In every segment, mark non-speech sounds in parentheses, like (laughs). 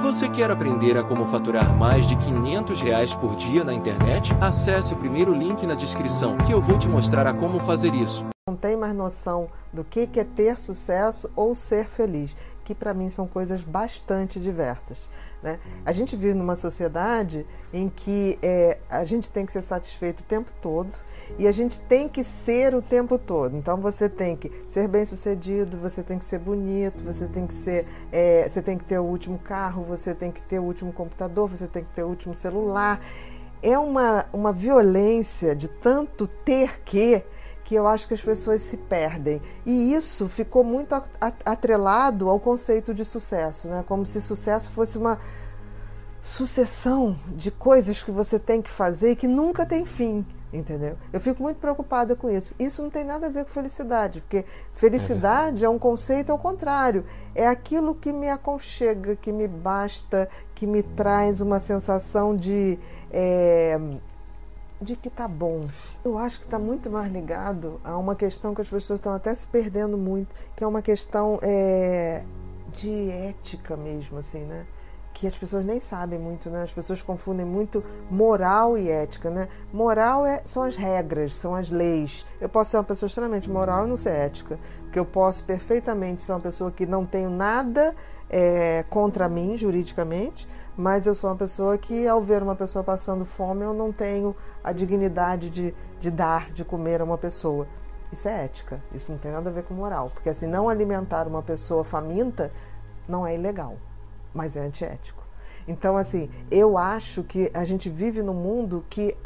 Você quer aprender a como faturar mais de 500 reais por dia na internet? Acesse o primeiro link na descrição que eu vou te mostrar a como fazer isso. Não tem mais noção do que é ter sucesso ou ser feliz, que para mim são coisas bastante diversas. Né? A gente vive numa sociedade em que é, a gente tem que ser satisfeito o tempo todo e a gente tem que ser o tempo todo. Então você tem que ser bem sucedido, você tem que ser bonito, você tem que ser, é, você tem que ter o último carro, você tem que ter o último computador, você tem que ter o último celular. É uma, uma violência de tanto ter que que eu acho que as pessoas se perdem. E isso ficou muito atrelado ao conceito de sucesso, né? como se sucesso fosse uma sucessão de coisas que você tem que fazer e que nunca tem fim. Entendeu? Eu fico muito preocupada com isso. Isso não tem nada a ver com felicidade, porque felicidade é, é um conceito ao contrário. É aquilo que me aconchega, que me basta, que me traz uma sensação de é, de que tá bom. Eu acho que está muito mais ligado a uma questão que as pessoas estão até se perdendo muito, que é uma questão é, de ética mesmo, assim, né? Que as pessoas nem sabem muito, né? As pessoas confundem muito moral e ética, né? Moral é, são as regras, são as leis. Eu posso ser uma pessoa extremamente moral e não ser ética, porque eu posso perfeitamente ser uma pessoa que não tenho nada é, contra mim juridicamente, mas eu sou uma pessoa que, ao ver uma pessoa passando fome, eu não tenho a dignidade de, de dar, de comer a uma pessoa. Isso é ética, isso não tem nada a ver com moral, porque assim, não alimentar uma pessoa faminta não é ilegal, mas é antiético. Então, assim, eu acho que a gente vive num mundo que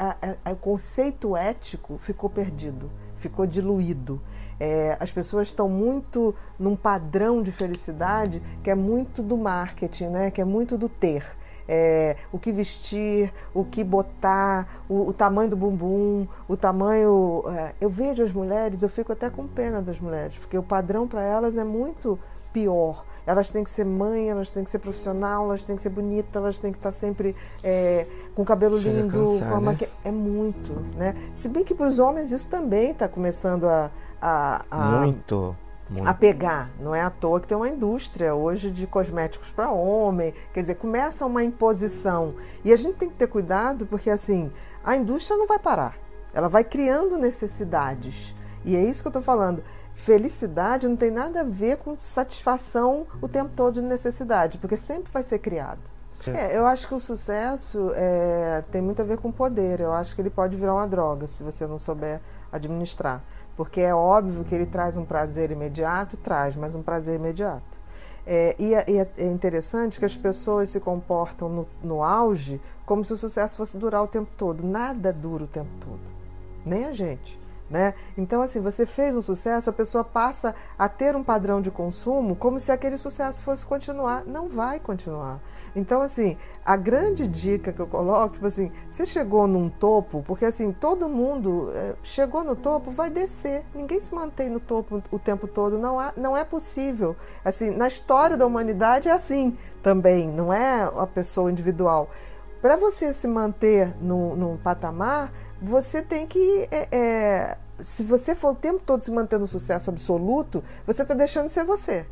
o conceito ético ficou perdido, ficou diluído. É, as pessoas estão muito num padrão de felicidade que é muito do marketing, né? que é muito do ter é, o que vestir, o que botar, o, o tamanho do bumbum, o tamanho. É, eu vejo as mulheres, eu fico até com pena das mulheres, porque o padrão para elas é muito pior. Elas têm que ser mãe, elas têm que ser profissional, elas têm que ser bonita, elas têm que estar sempre é, com cabelo Chega lindo. Cansar, com né? É muito, né? Se bem que para os homens isso também está começando a, a, a, Muito muito. a pegar. Não é à toa que tem uma indústria hoje de cosméticos para homem. Quer dizer, começa uma imposição. E a gente tem que ter cuidado porque, assim, a indústria não vai parar. Ela vai criando necessidades. E é isso que eu estou falando. Felicidade não tem nada a ver com satisfação o tempo todo de necessidade, porque sempre vai ser criado. É, eu acho que o sucesso é, tem muito a ver com poder. Eu acho que ele pode virar uma droga se você não souber administrar. Porque é óbvio que ele traz um prazer imediato, traz, mas um prazer imediato. É, e, é, e, é, interessante que as pessoas se comportam no, no auge como se o sucesso fosse durar o tempo todo. Nada dura o tempo todo. Nem a gente. Né? Então, assim, você fez um sucesso, a pessoa passa a ter um padrão de consumo como se aquele sucesso fosse continuar. Não vai continuar. Então, assim, a grande dica que eu coloco, tipo assim, você chegou num topo, porque assim, todo mundo é, chegou no topo, vai descer. Ninguém se mantém no topo o tempo todo. Não, há, não é possível. Assim, na história da humanidade é assim também, não é a pessoa individual. Para você se manter no, no patamar, você tem que. É, é, se você for o tempo todo se mantendo no sucesso absoluto, você está deixando de ser você.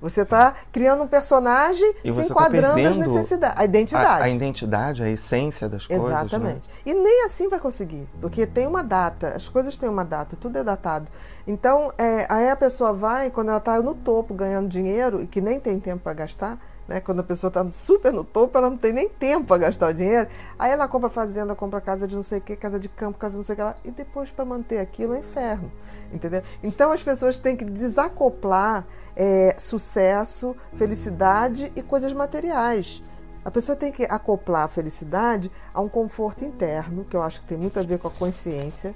Você está criando um personagem e se tá enquadrando tá as necessidades, a identidade. A, a, identidade, a essência das coisas. Né? Exatamente. Né? E nem assim vai conseguir, porque tem uma data, as coisas têm uma data, tudo é datado. Então, é, aí a pessoa vai, quando ela está no topo ganhando dinheiro e que nem tem tempo para gastar, né? Quando a pessoa está super no topo, ela não tem nem tempo para gastar o dinheiro. Aí ela compra fazenda, compra casa de não sei o que, casa de campo, casa de não sei o que lá. E depois, para manter aquilo, é inferno. Entendeu? Então as pessoas têm que desacoplar é, sucesso, felicidade e coisas materiais. A pessoa tem que acoplar a felicidade a um conforto interno, que eu acho que tem muito a ver com a consciência,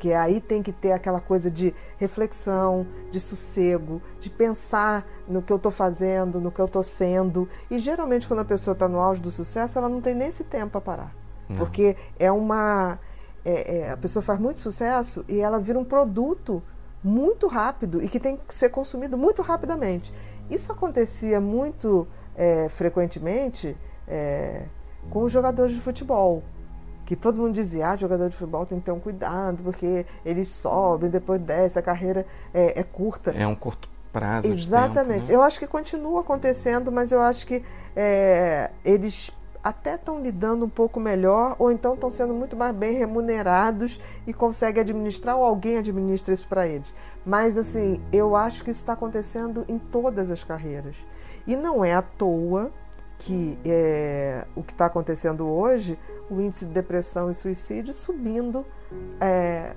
que aí tem que ter aquela coisa de reflexão, de sossego, de pensar no que eu estou fazendo, no que eu estou sendo. E geralmente, quando a pessoa está no auge do sucesso, ela não tem nem esse tempo para parar. Não. Porque é uma. É, é, a pessoa faz muito sucesso e ela vira um produto muito rápido e que tem que ser consumido muito rapidamente. Isso acontecia muito é, frequentemente é, com os jogadores de futebol que todo mundo dizia, ah, jogador de futebol tem que ter um cuidado, porque eles sobem, depois desce, a carreira é, é curta. É um curto prazo Exatamente. tempo. Né? Eu acho que continua acontecendo, mas eu acho que é, eles até estão lidando um pouco melhor, ou então estão sendo muito mais bem remunerados e conseguem administrar, ou alguém administra isso para eles. Mas, assim, eu acho que isso está acontecendo em todas as carreiras. E não é à toa que é, o que está acontecendo hoje, o índice de depressão e suicídio subindo é,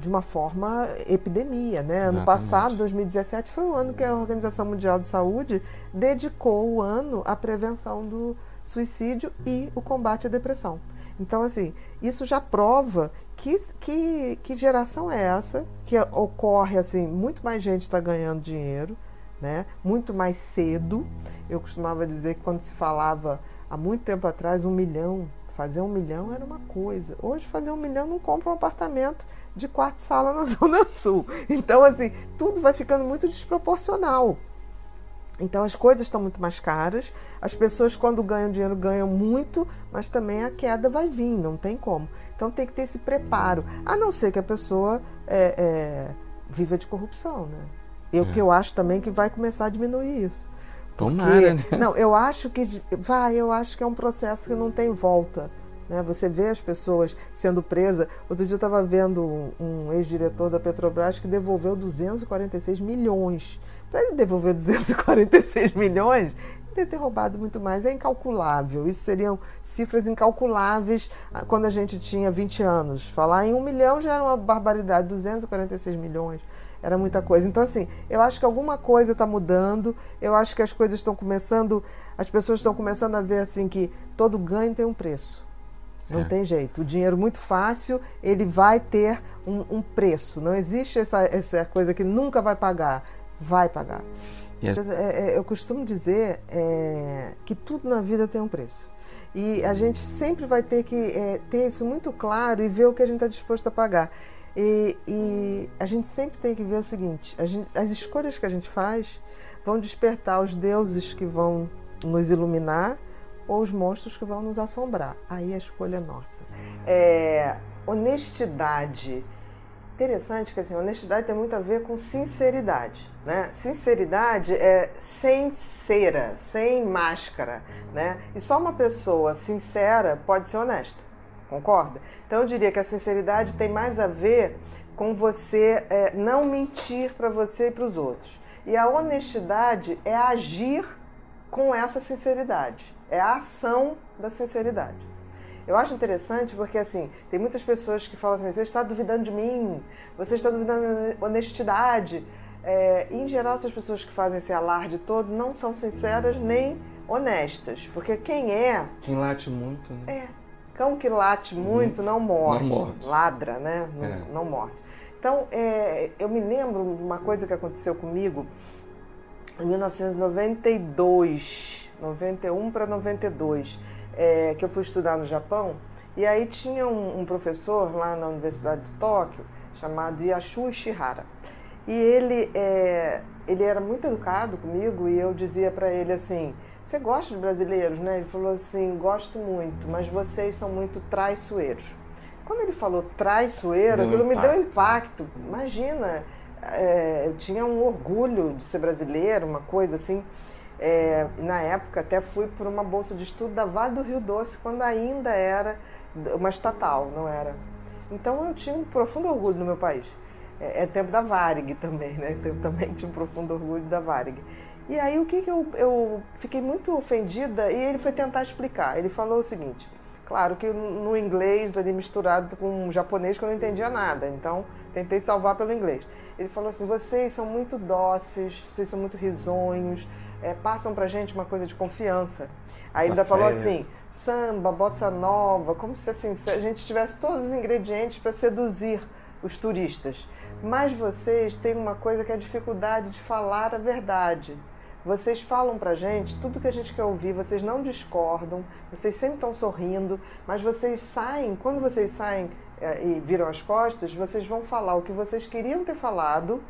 de uma forma epidemia. Né? Ano passado, 2017, foi o ano que a Organização Mundial de Saúde dedicou o ano à prevenção do suicídio e o combate à depressão. Então, assim, isso já prova que, que, que geração é essa, que ocorre assim, muito mais gente está ganhando dinheiro, né? muito mais cedo. Eu costumava dizer que quando se falava há muito tempo atrás, um milhão, fazer um milhão era uma coisa. Hoje, fazer um milhão não compra um apartamento de quarto sala na (laughs) Zona Sul. Então, assim, tudo vai ficando muito desproporcional. Então as coisas estão muito mais caras, as pessoas quando ganham dinheiro ganham muito, mas também a queda vai vir, não tem como. Então tem que ter esse preparo, a não ser que a pessoa é, é, viva de corrupção, né? Eu é. que eu acho também que vai começar a diminuir isso. Porque, Tomara, né? Não, eu acho que vai, eu acho que é um processo que não tem volta. Né? Você vê as pessoas sendo presas. Outro dia eu estava vendo um, um ex-diretor da Petrobras que devolveu 246 milhões para ele devolver 246 milhões, ele ter roubado muito mais. É incalculável. Isso seriam cifras incalculáveis ah, quando a gente tinha 20 anos. Falar em um milhão já era uma barbaridade. 246 milhões era muita coisa. Então, assim, eu acho que alguma coisa está mudando. Eu acho que as coisas estão começando, as pessoas estão começando a ver assim que todo ganho tem um preço. Não é. tem jeito. O dinheiro muito fácil, ele vai ter um, um preço. Não existe essa, essa coisa que nunca vai pagar vai pagar. Yes. É, é, eu costumo dizer é, que tudo na vida tem um preço. E a gente sempre vai ter que é, ter isso muito claro e ver o que a gente está disposto a pagar. E, e, a gente sempre tem que ver o seguinte: gente, as escolhas que a gente faz vão despertar os deuses que vão nos iluminar ou os monstros que vão nos assombrar. Aí a escolha é nossa. É, honestidade interessante que assim, honestidade tem muito a ver com sinceridade. Né? Sinceridade é sem cera, sem máscara. Né? E só uma pessoa sincera pode ser honesta. Concorda? Então eu diria que a sinceridade tem mais a ver com você é, não mentir para você e para os outros. E a honestidade é agir com essa sinceridade. É a ação da sinceridade. Eu acho interessante porque, assim, tem muitas pessoas que falam assim: você está duvidando de mim, você está duvidando da minha honestidade. É, em geral, essas pessoas que fazem esse alarde todo não são sinceras nem honestas. Porque quem é. Quem late muito, né? É. Cão que late muito não morde. Não morde. Ladra, né? Não, é. não morde. Então, é, eu me lembro de uma coisa que aconteceu comigo em 1992, 91 para 92 é, que eu fui estudar no Japão, e aí tinha um, um, professor lá na Universidade de Tóquio, chamado Yashu Ishihara. E ele, é, ele era muito educado comigo e eu dizia para ele assim, você gosta de brasileiros, né? Ele falou assim, gosto muito, mas vocês são muito traiçoeiros. Quando ele falou traiçoeiro, deu aquilo impacto. me deu impacto. Imagina, é, eu tinha um orgulho de ser brasileiro, uma coisa assim. É, na época até fui por uma bolsa de estudo da Vale do Rio Doce, quando ainda era uma estatal, não era. Então eu tinha um profundo orgulho no meu país. É, é tempo da Varig também, né? Eu também tinha um profundo orgulho da Varig. E aí o que, que eu, eu fiquei muito ofendida e ele foi tentar explicar. Ele falou o seguinte, claro que no inglês ali misturado com japonês que eu não entendia nada, então tentei salvar pelo inglês. Ele falou assim, vocês são muito dóceis, vocês são muito risonhos, é, passam pra gente uma coisa de confiança. Aí ainda falou assim, samba, bossa nova, como se assim, se a gente tivesse todos os ingredientes para seduzir os turistas. Mas vocês têm uma coisa que é a dificuldade de falar a verdade. Vocês falam pra gente tudo que a gente quer ouvir, vocês não discordam, vocês sempre estão sorrindo, mas vocês saem, quando vocês saem é, e viram as costas, vocês vão falar o que vocês queriam ter falado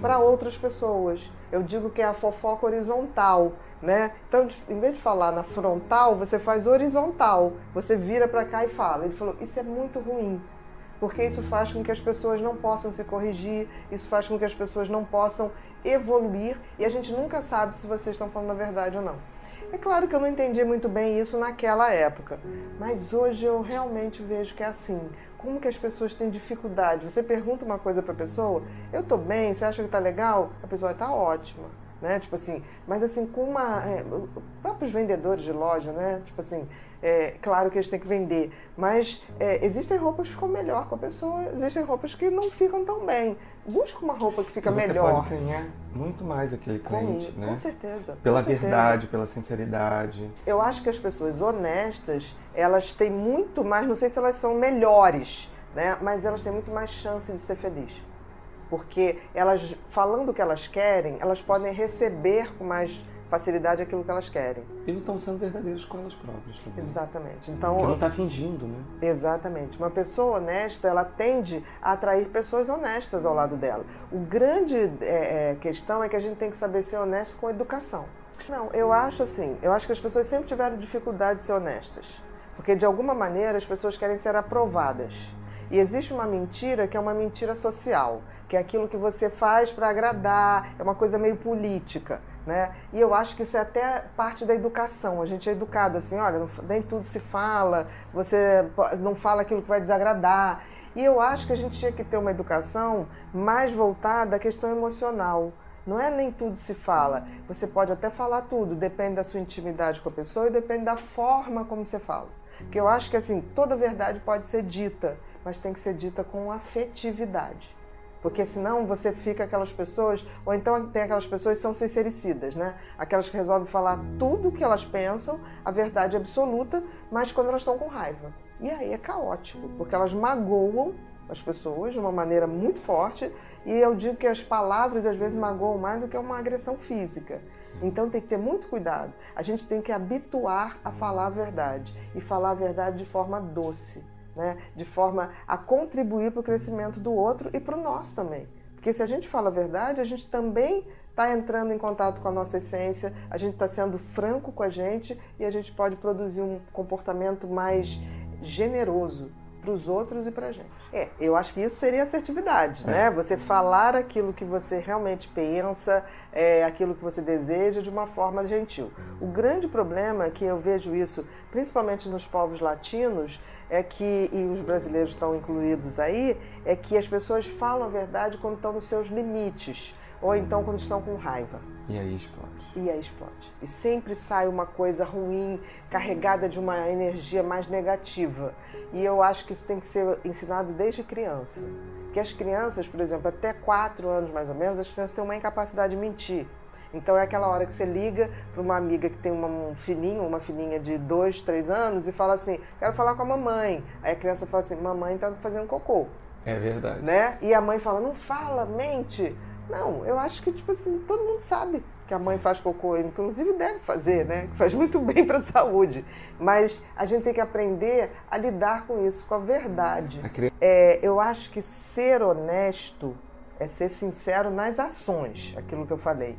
para outras pessoas. Eu digo que é a fofoca horizontal, né? Então, em vez de falar na frontal, você faz horizontal. Você vira para cá e fala. Ele falou: "Isso é muito ruim, porque isso faz com que as pessoas não possam se corrigir, isso faz com que as pessoas não possam evoluir e a gente nunca sabe se vocês estão falando a verdade ou não. É claro que eu não entendi muito bem isso naquela época, mas hoje eu realmente vejo que é assim. Como que as pessoas têm dificuldade? Você pergunta uma coisa para a pessoa, eu estou bem, você acha que está legal? A pessoa está ótima né? Tipo assim, mas assim, com uma. É, próprios vendedores de loja, né? Tipo assim, é, claro que eles têm que vender, mas é, existem roupas que ficam melhor com a pessoa, existem roupas que não ficam tão bem. Busca uma roupa que fica e você melhor. Você pode ganhar muito mais aquele cliente, com, né? Com certeza. Pela com certeza. verdade, pela sinceridade. Eu acho que as pessoas honestas, elas têm muito mais, não sei se elas são melhores, né? Mas elas têm muito mais chance de ser felizes porque elas, falando o que elas querem, elas podem receber com mais facilidade aquilo que elas querem. E estão sendo verdadeiros com elas próprias também. Exatamente. Então, Porque não está fingindo, né? Exatamente. Uma pessoa honesta, ela tende a atrair pessoas honestas ao lado dela. O grande é, é, questão é que a gente tem que saber ser honesto com educação. Não, eu acho assim, eu acho que as pessoas sempre tiveram dificuldade de ser honestas. Porque de alguma maneira as pessoas querem ser aprovadas. E existe uma mentira que é uma mentira social que é aquilo que você faz para agradar, é uma coisa meio política. Né? E eu acho que isso é até parte da educação. A gente é educado assim, olha, nem tudo se fala, você não fala aquilo que vai desagradar. E eu acho que a gente tinha que ter uma educação mais voltada à questão emocional. Não é nem tudo se fala. Você pode até falar tudo, depende da sua intimidade com a pessoa e depende da forma como você fala. Porque eu acho que assim, toda verdade pode ser dita, mas tem que ser dita com afetividade. Porque senão você fica aquelas pessoas, ou então tem aquelas pessoas que são sincericidas, né? Aquelas que resolvem falar tudo o que elas pensam, a verdade absoluta, mas quando elas estão com raiva. E aí é caótico, porque elas magoam as pessoas de uma maneira muito forte, e eu digo que as palavras às vezes magoam mais do que uma agressão física. Então tem que ter muito cuidado. A gente tem que habituar a falar a verdade e falar a verdade de forma doce né? de forma a contribuir para o crescimento do outro e para o nosso também. Porque se a gente fala a verdade, a gente também está entrando em contato com a nossa essência, a gente está sendo franco com a gente e a gente pode produzir um comportamento mais generoso para os outros e para a gente. É, eu acho que isso seria assertividade, é. né? Você falar aquilo que você realmente pensa, é, aquilo que você deseja de uma forma gentil. O grande problema que eu vejo isso, principalmente nos povos latinos, é que, e os brasileiros estão incluídos aí, é que as pessoas falam a verdade quando estão nos seus limites ou então quando estão com raiva. E aí explode. E aí explode. E sempre sai uma coisa ruim, carregada de uma energia mais negativa. E eu acho que isso tem que ser ensinado desde criança. Que as crianças, por exemplo, até 4 anos mais ou menos, as crianças têm uma incapacidade de mentir. Então é aquela hora que você liga para uma amiga que tem uma, um filhinho, uma filhinha de 2, 3 anos e fala assim: quero falar com a mamãe. Aí a criança fala assim: mamãe está fazendo cocô. É verdade. Né? E a mãe fala: não fala, mente. Não, eu acho que, tipo assim, todo mundo sabe que a mãe faz cocô, inclusive deve fazer, né? Que faz muito bem para a saúde. Mas a gente tem que aprender a lidar com isso, com a verdade. É, eu acho que ser honesto é ser sincero nas ações, aquilo que eu falei.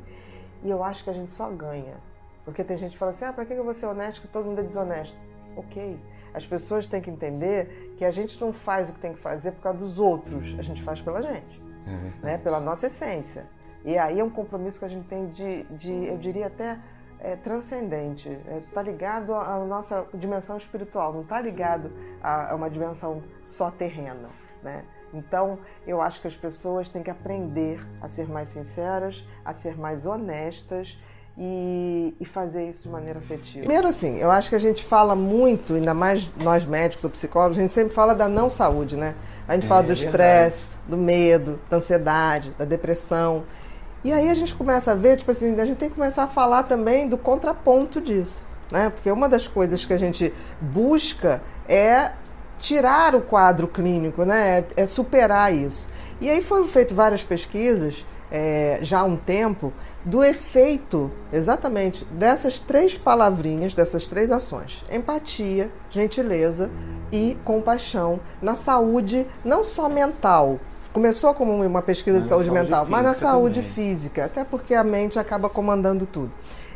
E eu acho que a gente só ganha. Porque tem gente que fala assim: ah, para que eu vou ser honesto que todo mundo é desonesto? Ok. As pessoas têm que entender que a gente não faz o que tem que fazer por causa dos outros, a gente faz pela gente é né, pela nossa essência. E aí é um compromisso que a gente tem de, de eu diria até é, transcendente, está é, tá ligado à nossa dimensão espiritual, não está ligado a, a, uma dimensão só terrena. Né? Então, eu acho que as pessoas têm que aprender a ser mais sinceras, a ser mais honestas e, e, fazer isso de maneira afetiva. Primeiro, assim, eu acho que a gente fala muito, ainda mais nós médicos ou psicólogos, a gente sempre fala da não saúde, né? A gente é, fala do estresse, do medo, da ansiedade, da depressão. E aí a gente começa a ver, tipo assim, a gente tem que começar a falar também do contraponto disso, né? Porque uma das coisas que a gente busca é tirar o quadro clínico, né? É, é superar isso. E aí foram feitas várias pesquisas é, já há um tempo do efeito exatamente dessas três palavrinhas, dessas três ações: empatia, gentileza e compaixão na saúde não só mental. Começou como uma pesquisa de saúde, saúde mental, mas na saúde também. física, até porque a mente acaba comandando tudo.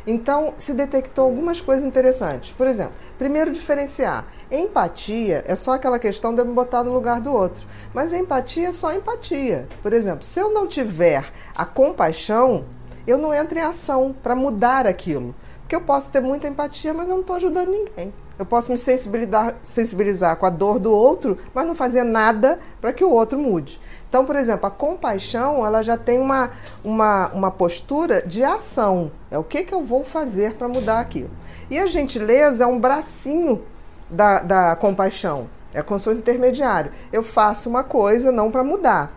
Então, se detectou algumas coisas interessantes. Por exemplo, primeiro diferenciar. Empatia é só aquela questão de eu me botar no lugar do outro. Mas empatia é só empatia. Por exemplo, se eu não tiver a compaixão, eu não entro em ação para mudar aquilo. Porque eu posso ter muita empatia, mas eu não estou ajudando ninguém. Eu posso me sensibilizar, sensibilizar com a dor do outro, mas não fazer nada para que o outro mude. Então, por exemplo, a compaixão ela já tem uma, uma, uma postura de ação. É o que, que eu vou fazer para mudar aquilo. E a gentileza é um bracinho da, da compaixão. É como se intermediário. Eu faço uma coisa não para mudar,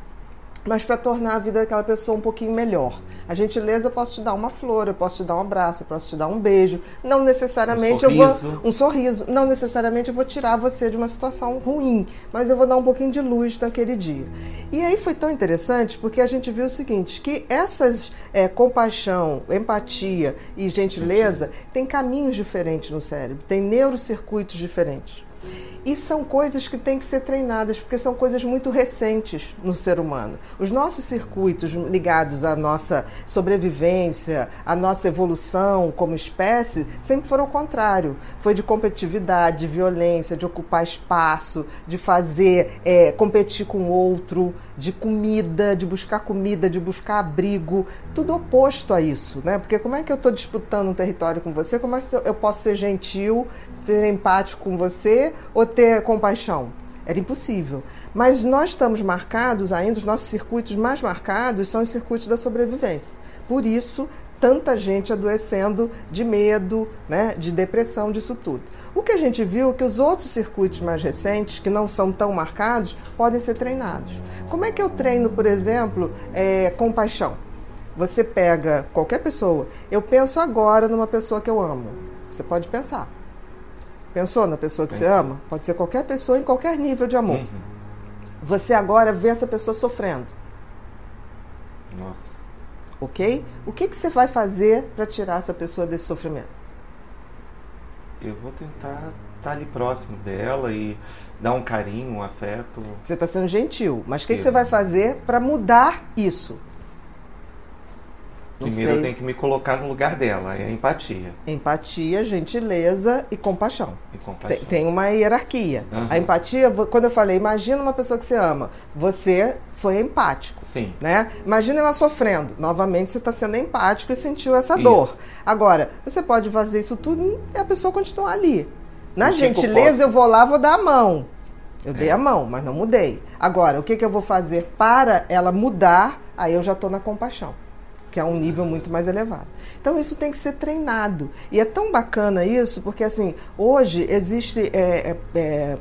mas para tornar a vida daquela pessoa um pouquinho melhor. A gentileza eu posso te dar uma flor, eu posso te dar um abraço, eu posso te dar um beijo. Não necessariamente um eu vou um sorriso, não necessariamente eu vou tirar você de uma situação ruim, mas eu vou dar um pouquinho de luz naquele dia. E aí foi tão interessante porque a gente viu o seguinte, que essas é, compaixão, empatia e gentileza têm caminhos diferentes no cérebro, tem neurocircuitos diferentes. E são coisas que têm que ser treinadas, porque são coisas muito recentes no ser humano. Os nossos circuitos ligados à nossa sobrevivência, à nossa evolução como espécie, sempre foram o contrário. Foi de competitividade, de violência, de ocupar espaço, de fazer, é, competir com outro, de comida, de buscar comida, de buscar abrigo. Tudo oposto a isso, né? Porque como é que eu estou disputando um território com você? Como é que eu posso ser gentil, ser empático com você ou ter compaixão. Era impossível. Mas nós estamos marcados ainda, os nossos circuitos mais marcados são os circuitos da sobrevivência. Por isso, tanta gente adoecendo de medo, né, de depressão, disso tudo. O que a gente viu é que os outros circuitos mais recentes, que não são tão marcados, podem ser treinados. Como é que eu treino, por exemplo, é, compaixão? Você pega qualquer pessoa, eu penso agora numa pessoa que eu amo. Você pode pensar. Pensou na pessoa que você ama? Pode ser qualquer pessoa em qualquer nível de amor. Uhum. Você agora vê essa pessoa sofrendo. Nossa. Ok? O que, que você vai fazer para tirar essa pessoa desse sofrimento? Eu vou tentar estar tá ali próximo dela e dar um carinho, um afeto. Você está sendo gentil, mas o que, que você vai fazer para mudar isso? Primeiro eu tenho que me colocar no lugar dela, é empatia. Empatia, gentileza e compaixão. E compaixão. Tem, tem uma hierarquia. Uhum. A empatia, quando eu falei, imagina uma pessoa que você ama, você foi empático. Sim. Né? Imagina ela sofrendo. Novamente você está sendo empático e sentiu essa isso. dor. Agora, você pode fazer isso tudo e a pessoa continuar ali. Na gentileza, eu vou lá, vou dar a mão. Eu é. dei a mão, mas não mudei. Agora, o que, que eu vou fazer para ela mudar? Aí eu já estou na compaixão que é um nível muito mais elevado. Então isso tem que ser treinado. E é tão bacana isso, porque assim, hoje existe é, é, é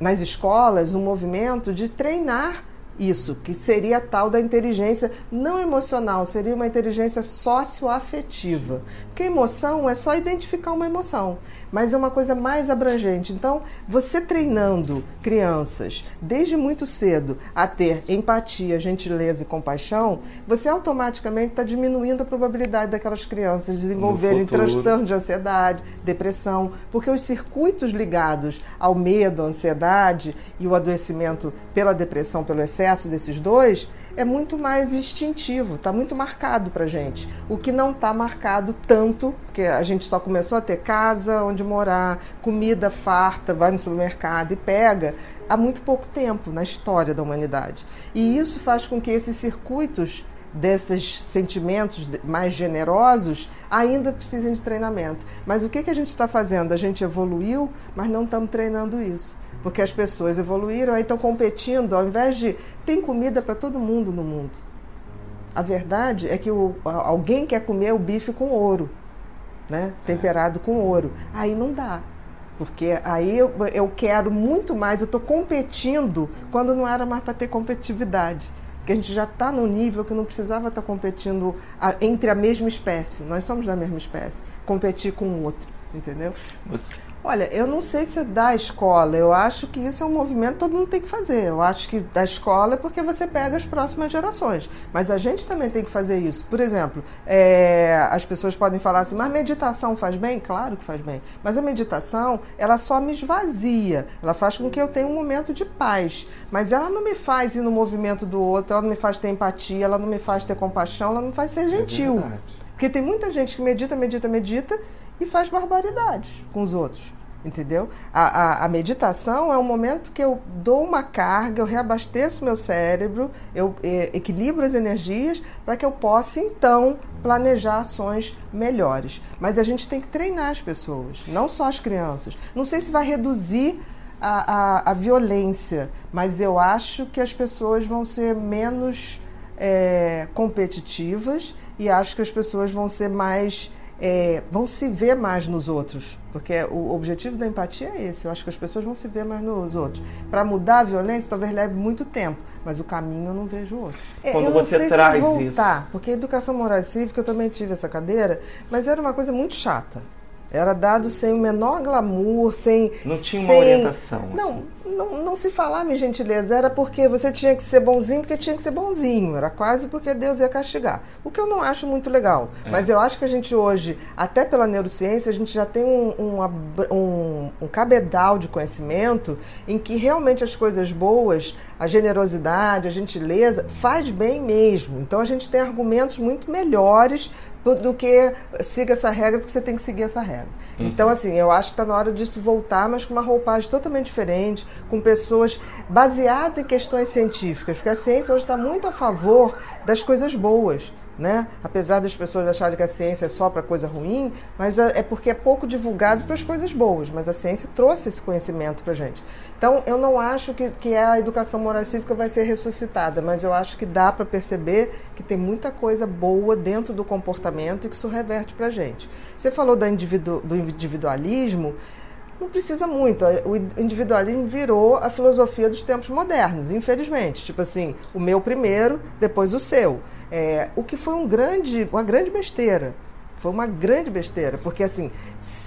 nas escolas um movimento de treinar isso, que seria tal da inteligência não emocional, seria uma inteligência socioafetiva. Porque emoção é só identificar uma emoção, mas é uma coisa mais abrangente. Então, você treinando crianças desde muito cedo a ter empatia, gentileza e compaixão, você automaticamente está diminuindo a probabilidade daquelas crianças desenvolverem transtorno de ansiedade, depressão, porque os circuitos ligados ao medo, à ansiedade e o adoecimento pela depressão, pelo excesso, desses dois é muito mais instintivo, está muito marcado para gente. O que não está marcado tanto, porque a gente só começou a ter casa onde morar, comida farta, vai no supermercado e pega há muito pouco tempo na história da humanidade. E isso faz com que esses circuitos desses sentimentos mais generosos ainda precisem de treinamento. Mas o que, que a gente está fazendo? A gente evoluiu, mas não estamos treinando isso porque as pessoas evoluíram, aí estão competindo, ao invés de. Tem comida para todo mundo no mundo. A verdade é que o, alguém quer comer o bife com ouro, né? temperado com ouro. Aí não dá. Porque aí eu, eu quero muito mais, eu estou competindo quando não era mais para ter competitividade. Porque a gente já está no nível que não precisava estar tá competindo a, entre a mesma espécie. Nós somos da mesma espécie. Competir com o outro, entendeu? Olha, eu não sei se é da escola. Eu acho que isso é um movimento que todo mundo tem que fazer. Eu acho que da escola é porque você pega as próximas gerações. Mas a gente também tem que fazer isso. Por exemplo, é, as pessoas podem falar assim, mas meditação faz bem? Claro que faz bem. Mas a meditação, ela só me esvazia. Ela faz com que eu tenha um momento de paz. Mas ela não me faz ir no movimento do outro, ela não me faz ter empatia, ela não me faz ter compaixão, ela não me faz ser é gentil. É Porque tem muita gente que medita, medita, medita e faz barbaridades com os outros. Entendeu? A, a, a, meditação é um momento que eu dou uma carga, eu reabasteço meu cérebro, eu é, equilibro as energias para que eu possa então planejar ações melhores. Mas a gente tem que treinar as pessoas, não só as crianças. Não sei se vai reduzir a, a, a violência, mas eu acho que as pessoas vão ser menos é, competitivas e acho que as pessoas vão ser mais é, vão se ver mais nos outros, porque o objetivo da empatia é esse. Eu acho que as pessoas vão se ver mais nos outros. Para mudar a violência, talvez leve muito tempo, mas o caminho eu não vejo outro. É, Quando eu você traz se voltar, isso, porque a educação moral e cívica eu também tive essa cadeira, mas era uma coisa muito chata. Era dado sem o menor glamour, sem. Não tinha sem... uma orientação. Não, assim. Não, não se falava em gentileza. Era porque você tinha que ser bonzinho, porque tinha que ser bonzinho. Era quase porque Deus ia castigar. O que eu não acho muito legal. É. Mas eu acho que a gente hoje, até pela neurociência, a gente já tem um, um, um, um cabedal de conhecimento em que realmente as coisas boas, a generosidade, a gentileza, faz bem mesmo. Então a gente tem argumentos muito melhores do que siga essa regra, porque você tem que seguir essa regra. Uhum. Então, assim, eu acho que está na hora disso voltar, mas com uma roupagem totalmente diferente, com pessoas baseadas em questões científicas, porque a ciência hoje está muito a favor das coisas boas né? Apesar das pessoas acharem que a ciência é só para coisa ruim, mas é, é porque é pouco divulgado para as coisas boas. Mas a ciência trouxe esse conhecimento para gente. Então, eu não acho que, que a educação moral cívica vai ser ressuscitada, mas eu acho que dá para perceber que tem muita coisa boa dentro do comportamento e que isso reverte para gente. Você falou do, individu do individualismo não precisa muito. O individualismo virou a filosofia dos tempos modernos, infelizmente. Tipo assim, o meu primeiro, depois o seu. É, o que foi um grande, uma grande besteira. Foi uma grande besteira, porque assim,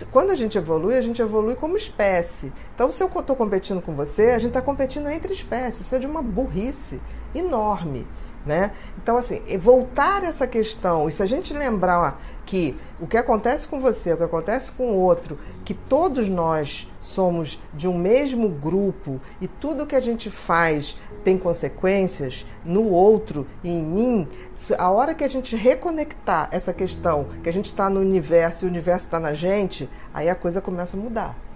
quando a gente evolui, a gente evolui como espécie. Então, se eu estou competindo com você, a gente está competindo entre espécies. Isso é de uma burrice enorme. Né? Então, assim, voltar essa questão, e se a gente lembrar que o que acontece com você, o que acontece com o outro, que todos nós somos de um mesmo grupo e tudo que a gente faz tem consequências no outro e em mim, a hora que a gente reconectar essa questão, que a gente está no universo e o universo está na gente, aí a coisa começa a mudar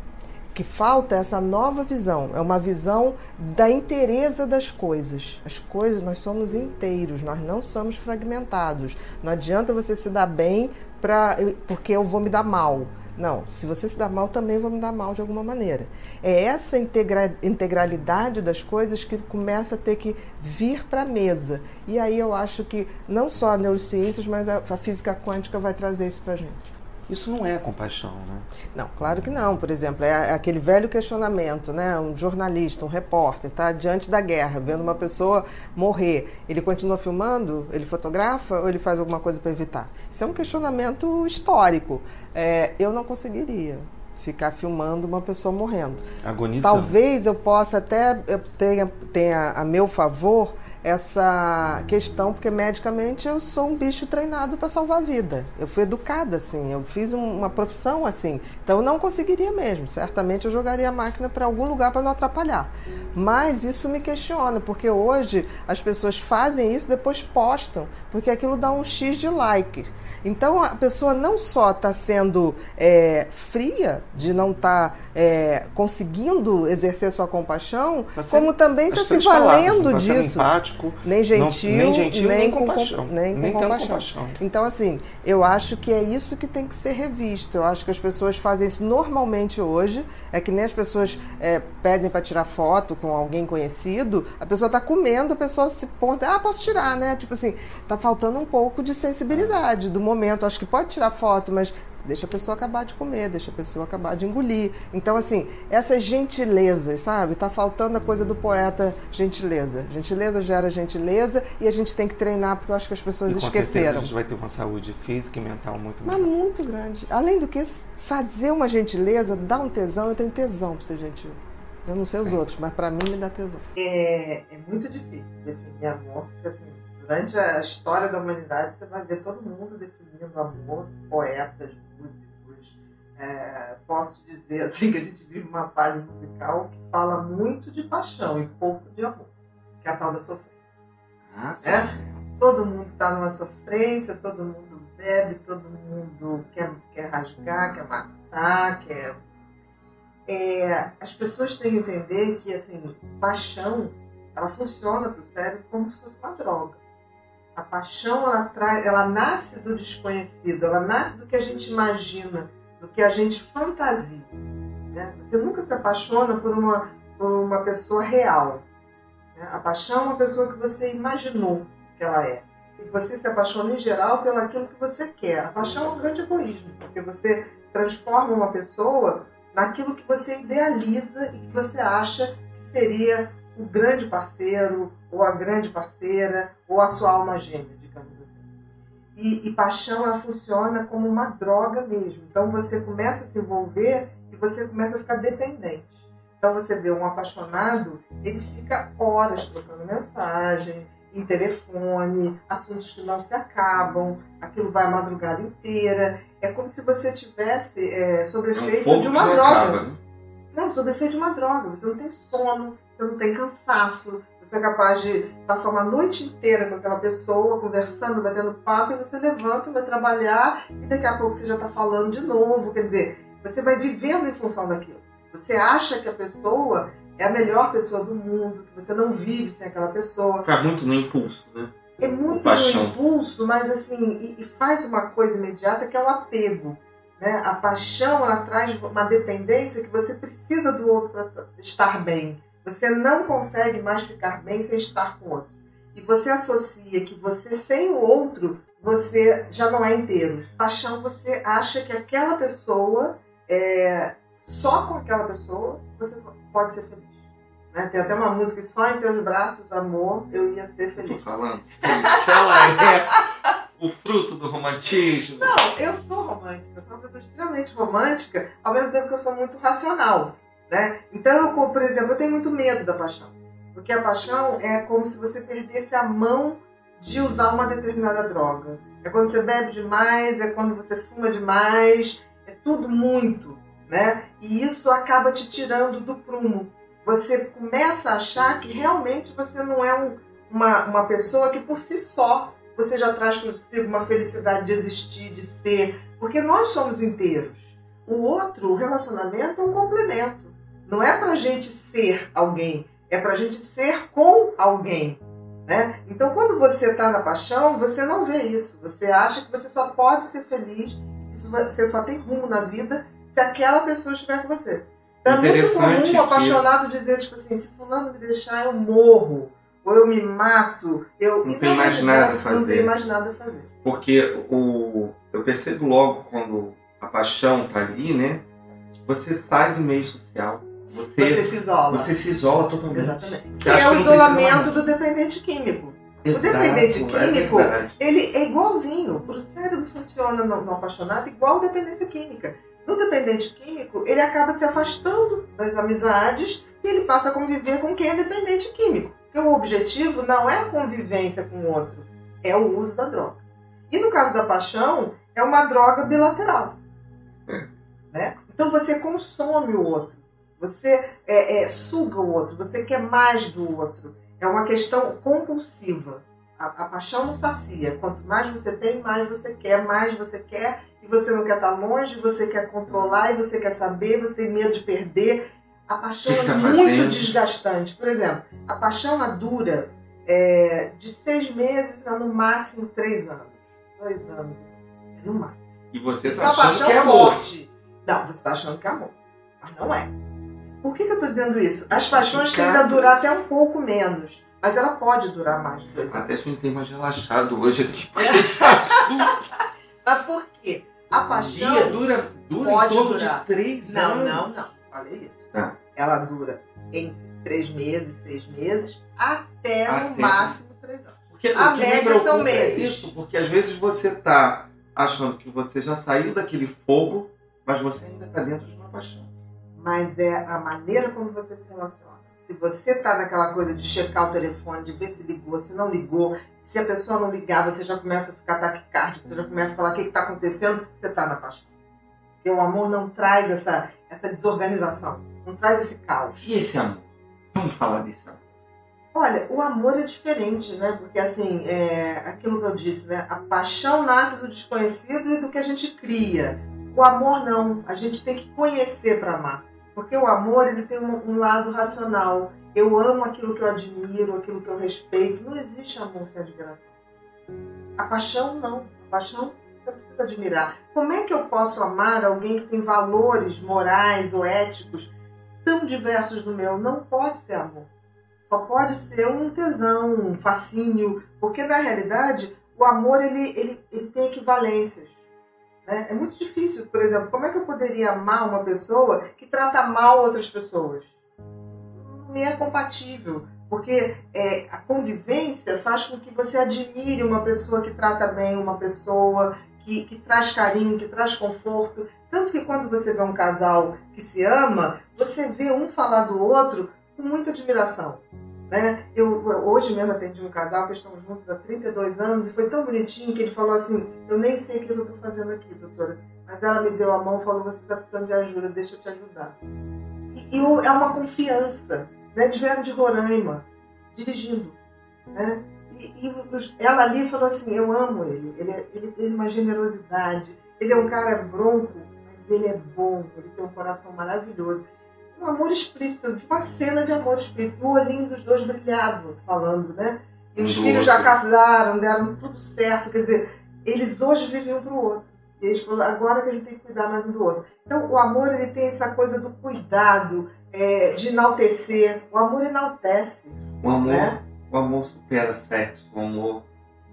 que falta essa nova visão, é uma visão da inteireza das coisas. As coisas, nós somos inteiros, nós não somos fragmentados. Não adianta você se dar bem pra, porque eu vou me dar mal. Não, se você se dá mal, também vou me dar mal de alguma maneira. É essa integra integralidade das coisas que começa a ter que vir para a mesa. E aí eu acho que não só a neurociências, mas a, a física quântica vai trazer isso para a gente. Isso não é compaixão, né? Não, claro que não. Por exemplo, é aquele velho questionamento, né? Um jornalista, um repórter, está diante da guerra, vendo uma pessoa morrer. Ele continua filmando? Ele fotografa ou ele faz alguma coisa para evitar? Isso é um questionamento histórico. É, eu não conseguiria ficar filmando uma pessoa morrendo. Agonizando. Talvez eu possa até tenha, tenha a meu favor essa questão, porque medicamente eu sou um bicho treinado para salvar a vida. Eu fui educada assim, eu fiz uma profissão assim. Então eu não conseguiria mesmo. Certamente eu jogaria a máquina para algum lugar para não atrapalhar. Mas isso me questiona, porque hoje as pessoas fazem isso depois postam, porque aquilo dá um X de like. Então a pessoa não só está sendo é, fria de não estar tá, é, conseguindo exercer sua compaixão, tá como também está se valendo palavras, tá disso. Empático, nem gentil, não, nem, gentil nem, nem, com compaixão. Nem, com nem compaixão. compaixão. Então, assim, eu acho que é isso que tem que ser revisto. Eu acho que as pessoas fazem isso normalmente hoje. É que nem as pessoas é, pedem para tirar foto com alguém conhecido, a pessoa está comendo, a pessoa se ponta, ah, posso tirar, né? Tipo assim, está faltando um pouco de sensibilidade do momento. Acho que pode tirar foto, mas deixa a pessoa acabar de comer, deixa a pessoa acabar de engolir. Então, assim, essas gentilezas, sabe? Tá faltando a coisa do poeta gentileza. Gentileza gera gentileza e a gente tem que treinar porque eu acho que as pessoas e com esqueceram. a gente vai ter uma saúde física e mental muito Mas muito grande. Além do que, fazer uma gentileza dá um tesão. Eu tenho tesão pra ser gentil. Eu não sei os Sim. outros, mas para mim me dá tesão. É, é muito difícil definir amor, porque assim, durante a história da humanidade você vai ver todo mundo definindo amor, poetas, músicos. É, posso dizer (laughs) assim que a gente vive uma fase musical que fala muito de paixão e pouco de amor, que é a tal da sofrência. Ah, é? Todo mundo está numa sofrência, todo mundo bebe, todo mundo quer, quer rasgar, quer matar, quer. É, as pessoas têm que entender que assim, paixão ela funciona para o cérebro como se fosse uma droga. A paixão ela, traz, ela nasce do desconhecido, ela nasce do que a gente imagina, do que a gente fantasia. Né? Você nunca se apaixona por uma, por uma pessoa real. Né? A paixão é uma pessoa que você imaginou que ela é. E você se apaixona em geral pelo aquilo que você quer. A paixão é um grande egoísmo, porque você transforma uma pessoa naquilo que você idealiza e que você acha que seria o grande parceiro, ou a grande parceira, ou a sua alma gêmea, digamos assim. E, e paixão, ela funciona como uma droga mesmo. Então você começa a se envolver e você começa a ficar dependente. Então você vê um apaixonado, ele fica horas trocando mensagem, em telefone, assuntos que não se acabam, aquilo vai a madrugada inteira. É como se você tivesse é, sob efeito é um de uma droga. acaba, né? Não, sob efeito de uma droga. Você não tem sono, você não tem cansaço, você é capaz de passar uma noite inteira com aquela pessoa, conversando, batendo papo, e você levanta, vai trabalhar, e daqui a pouco você já está falando de novo. Quer dizer, você vai vivendo em função daquilo. Você acha que a pessoa é a melhor pessoa do mundo, que você não vive sem aquela pessoa. Fica muito no impulso, né? É muito no impulso, mas assim, e, e faz uma coisa imediata que é o apego. Né? A paixão ela traz uma dependência que você precisa do outro para estar bem. Você não consegue mais ficar bem sem estar com o outro. E você associa que você sem o outro, você já não é inteiro. Paixão, você acha que aquela pessoa, é, só com aquela pessoa, você pode ser feliz. Né? Tem até uma música, só em teus braços, amor, eu ia ser Tô feliz. falando. Ela é o fruto do romantismo. Não, eu sou romântica, eu sou uma pessoa extremamente romântica, ao mesmo tempo que eu sou muito racional. Né? Então, eu, por exemplo, eu tenho muito medo da paixão. Porque a paixão é como se você perdesse a mão de usar uma determinada droga. É quando você bebe demais, é quando você fuma demais, é tudo muito. Né? E isso acaba te tirando do prumo. Você começa a achar que realmente você não é um- uma, uma pessoa que por si só você já traz consigo uma felicidade de existir, de ser, porque nós somos inteiros. O outro, o relacionamento é um complemento. Não é pra gente ser alguém, é pra gente ser com alguém. Né? Então, quando você está na paixão, você não vê isso. Você acha que você só pode ser feliz, você só tem rumo na vida se aquela pessoa estiver com você. Então, é muito comum que- apaixonado dizer, tipo assim, se fulano me deixar, eu morro. Ou eu me mato. Eu... Não E, tem mais nada a Não fazer. tem mais nada a fazer. Porque o, eu percebo logo quando a paixão tá ali, né? Você sai do meio social. Você, Você se isola. você se isola totalmente. Exatamente. Você Que é o que isolamento do dependente químico. Exato, dependente é químico, verdade. Ele é igualzinho. O cérebro funciona no, no apaixonado igual dependência química. No dependente químico, ele acaba se afastando das amizades e ele passa a conviver com quem é dependente químico. Porque o objetivo não é a convivência com o outro, é o uso da droga. E no caso da paixão, é uma droga bilateral. É. Né? Então você consome o outro, você é, é, suga o outro, você quer mais do outro. É uma questão compulsiva. A, a paixão não sacia. Quanto mais você tem, mais você quer, mais você quer, e você não quer estar longe, você quer controlar, e você quer saber, você tem medo de perder. A paixão que é tá muito fazendo? desgastante. Por exemplo, a paixão dura é, de seis meses a no máximo três anos. Dois anos. É no máximo. E você tá uma achando que é amor. forte. Não, você está achando que é amor. Mas não é. Por que, que eu estou dizendo isso? As paixões tendem a durar até um pouco menos. Mas ela pode durar mais de dois anos. Até sentei mais relaxado hoje aqui com (laughs) esse assunto. Mas por quê? A paixão. dia dura, dura pode durar. três Não, anos. não, não. Falei isso. Tá. Ela dura entre três meses, seis meses, até no Até. máximo três anos. Porque A média são é meses. isso, porque às vezes você tá achando que você já saiu daquele fogo, mas você ainda tá dentro de uma paixão. Mas é a maneira como você se relaciona. Se você tá naquela coisa de checar o telefone, de ver se ligou, se não ligou, se a pessoa não ligar, você já começa a ficar taquicárdico, você já começa a falar o que está acontecendo, você está na paixão. Porque o amor não traz essa, essa desorganização, não traz esse caos. E esse amor? Vamos falar desse amor. Olha, o amor é diferente, né? Porque assim, é aquilo que eu disse, né? A paixão nasce do desconhecido e do que a gente cria. O amor não. A gente tem que conhecer para amar. Porque o amor ele tem um, um, lado racional. Eu amo aquilo que eu admiro, aquilo que eu respeito. Não existe amor sem admiração. A paixão não. A paixão você precisa admirar. Como é que eu posso amar alguém que tem valores morais ou éticos tão diversos do meu? Não pode ser amor. Só pode ser um tesão, um fascínio, porque na realidade o amor ele, ele, ele tem equivalências. Né? É muito difícil, por exemplo, como é que eu poderia amar uma pessoa que trata mal outras pessoas? Não é compatível, porque é, a convivência faz com que você admire uma pessoa que trata bem uma pessoa, que, que traz carinho, que traz conforto. Tanto que quando você vê um casal que se ama, você vê um falar do outro com muita admiração. Né? Eu hoje mesmo atendi um casal que estamos juntos há 32 anos e foi tão bonitinho que ele falou assim: Eu nem sei o que eu estou fazendo aqui, doutora, mas ela me deu a mão e falou: Você está precisando de ajuda, deixa eu te ajudar. E, e é uma confiança. Né? Eles vieram de Roraima, dirigindo. Né? E, e, ela ali falou assim: Eu amo ele. Ele, é, ele tem uma generosidade. Ele é um cara bronco, mas ele é bom. Ele tem um coração maravilhoso um amor explícito, uma cena de amor explícito. O olhinho dos dois brilhava, falando, né? E os filhos já casaram, deram tudo certo. Quer dizer, eles hoje vivem um para o outro. E eles falaram, agora que a gente tem que cuidar mais um do outro. Então, o amor ele tem essa coisa do cuidado, é, de enaltecer. O amor enaltece. O amor, né? o amor supera sexo. O amor,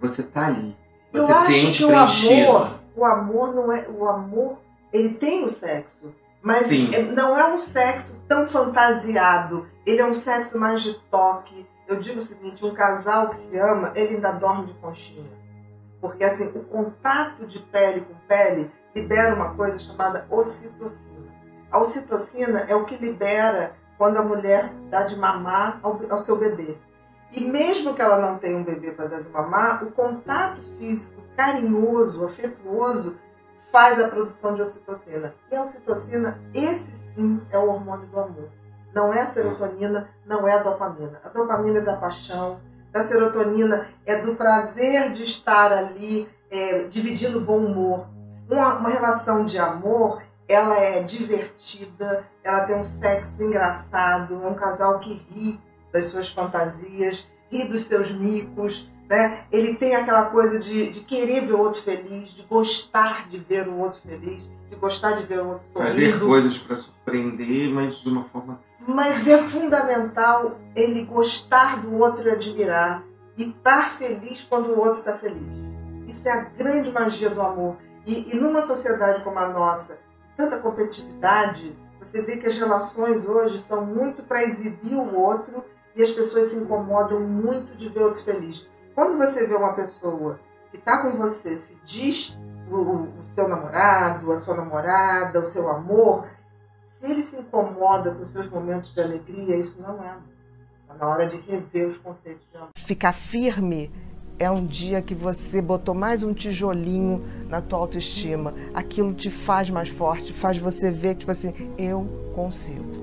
você tá ali. Você Eu se sente que. O amor, o amor não é. O amor, ele tem o sexo. Mas Sim. É, não é um sexo tão fantasiado. Ele é um sexo mais de toque. Eu digo o seguinte: um casal que se ama, ele ainda dorme de conchinha. Porque assim, o contato de pele com pele libera uma coisa chamada ocitocina. A ocitocina é o que libera quando a mulher dá de mamar ao, ao seu bebê. E mesmo que ela não tenha um bebê para dar de mamar, o contato físico carinhoso, afetuoso, faz a produção de ocitocina. E a ocitocina, esse sim é o hormônio do amor. Não é a serotonina, não é a dopamina. A dopamina é da paixão, a serotonina é do prazer de estar ali é, dividindo bom humor. Uma, uma relação de amor, ela é divertida, ela tem um sexo engraçado, é um casal que ri das suas fantasias, ri dos seus micos, né? Ele tem aquela coisa de, de querer ver o outro feliz, de gostar de ver o outro feliz, de gostar de ver o outro sorrindo. Fazer coisas para surpreender, mas de uma forma. Mas é fundamental ele gostar do outro e admirar. E estar feliz quando o outro está feliz. Isso é a grande magia do amor. E, e numa sociedade como a nossa, de tanta competitividade, você vê que as relações hoje são muito para exibir o outro e as pessoas se incomodam muito de ver o outro feliz. Quando você vê uma pessoa que está com você, se diz o, o, seu namorado, a sua namorada, o seu amor, se ele se incomoda com seus momentos de alegria, isso não é. Está na hora de rever os conceitos de amor. Ficar firme é um dia que você botou mais um tijolinho na tua autoestima. Aquilo te faz mais forte, faz você ver que, tipo assim, eu consigo.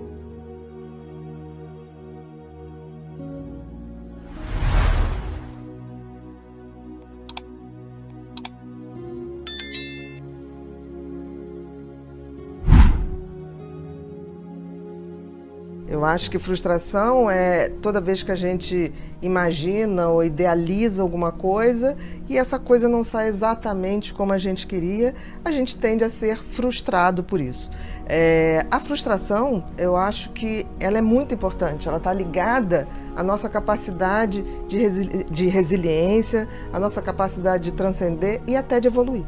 Acho que frustração é toda vez que a gente imagina ou idealiza alguma coisa e essa coisa não sai exatamente como a gente queria, a gente tende a ser frustrado por isso. É, a frustração, eu acho que ela é muito importante, ela está ligada à nossa capacidade de, resili de resiliência, à nossa capacidade de transcender e até de evoluir.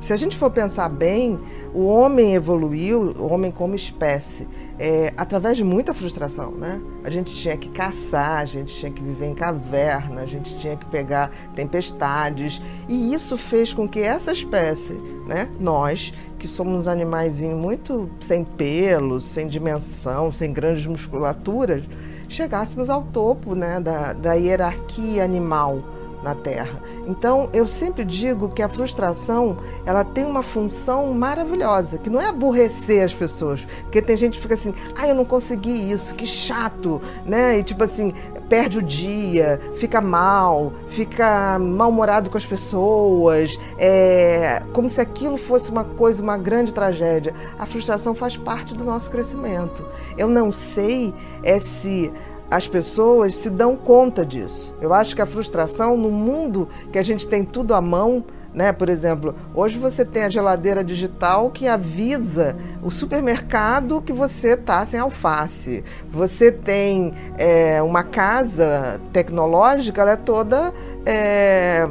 Se a gente for pensar bem, o homem evoluiu, o homem como espécie, é, através de muita frustração, né? A gente tinha que caçar, a gente tinha que viver em caverna, a gente tinha que pegar tempestades, e isso fez com que essa espécie, né, nós, que somos animais muito sem pelos, sem dimensão, sem grandes musculaturas, chegássemos ao topo, né, da, da hierarquia animal na Terra. Então, eu sempre digo que a frustração ela tem uma função maravilhosa, que não é aborrecer as pessoas, porque tem gente que fica assim, ah, eu não consegui isso, que chato, né? E tipo assim, perde o dia, fica mal, fica mal-humorado com as pessoas, é como se aquilo fosse uma coisa, uma grande tragédia. A frustração faz parte do nosso crescimento. Eu não sei é se as pessoas se dão conta disso. Eu acho que a frustração no mundo que a gente tem tudo à mão, né? Por exemplo, hoje você tem a geladeira digital que avisa o supermercado que você está sem alface. Você tem é, uma casa tecnológica, ela é toda, é,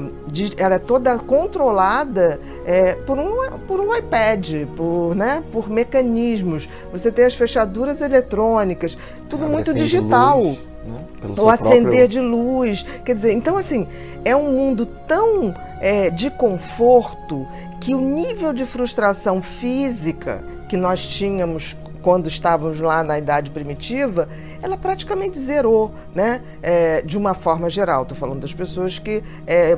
ela é toda controlada é, por, um, por um iPad, por, né, por mecanismos. Você tem as fechaduras eletrônicas, tudo muito digital. Luz, né? o acender próprio... de luz. Quer dizer, então assim, é um mundo tão é, de conforto que o nível de frustração física que nós tínhamos quando estávamos lá na idade primitiva, ela praticamente zerou, né? É, de uma forma geral. Estou falando das pessoas que é,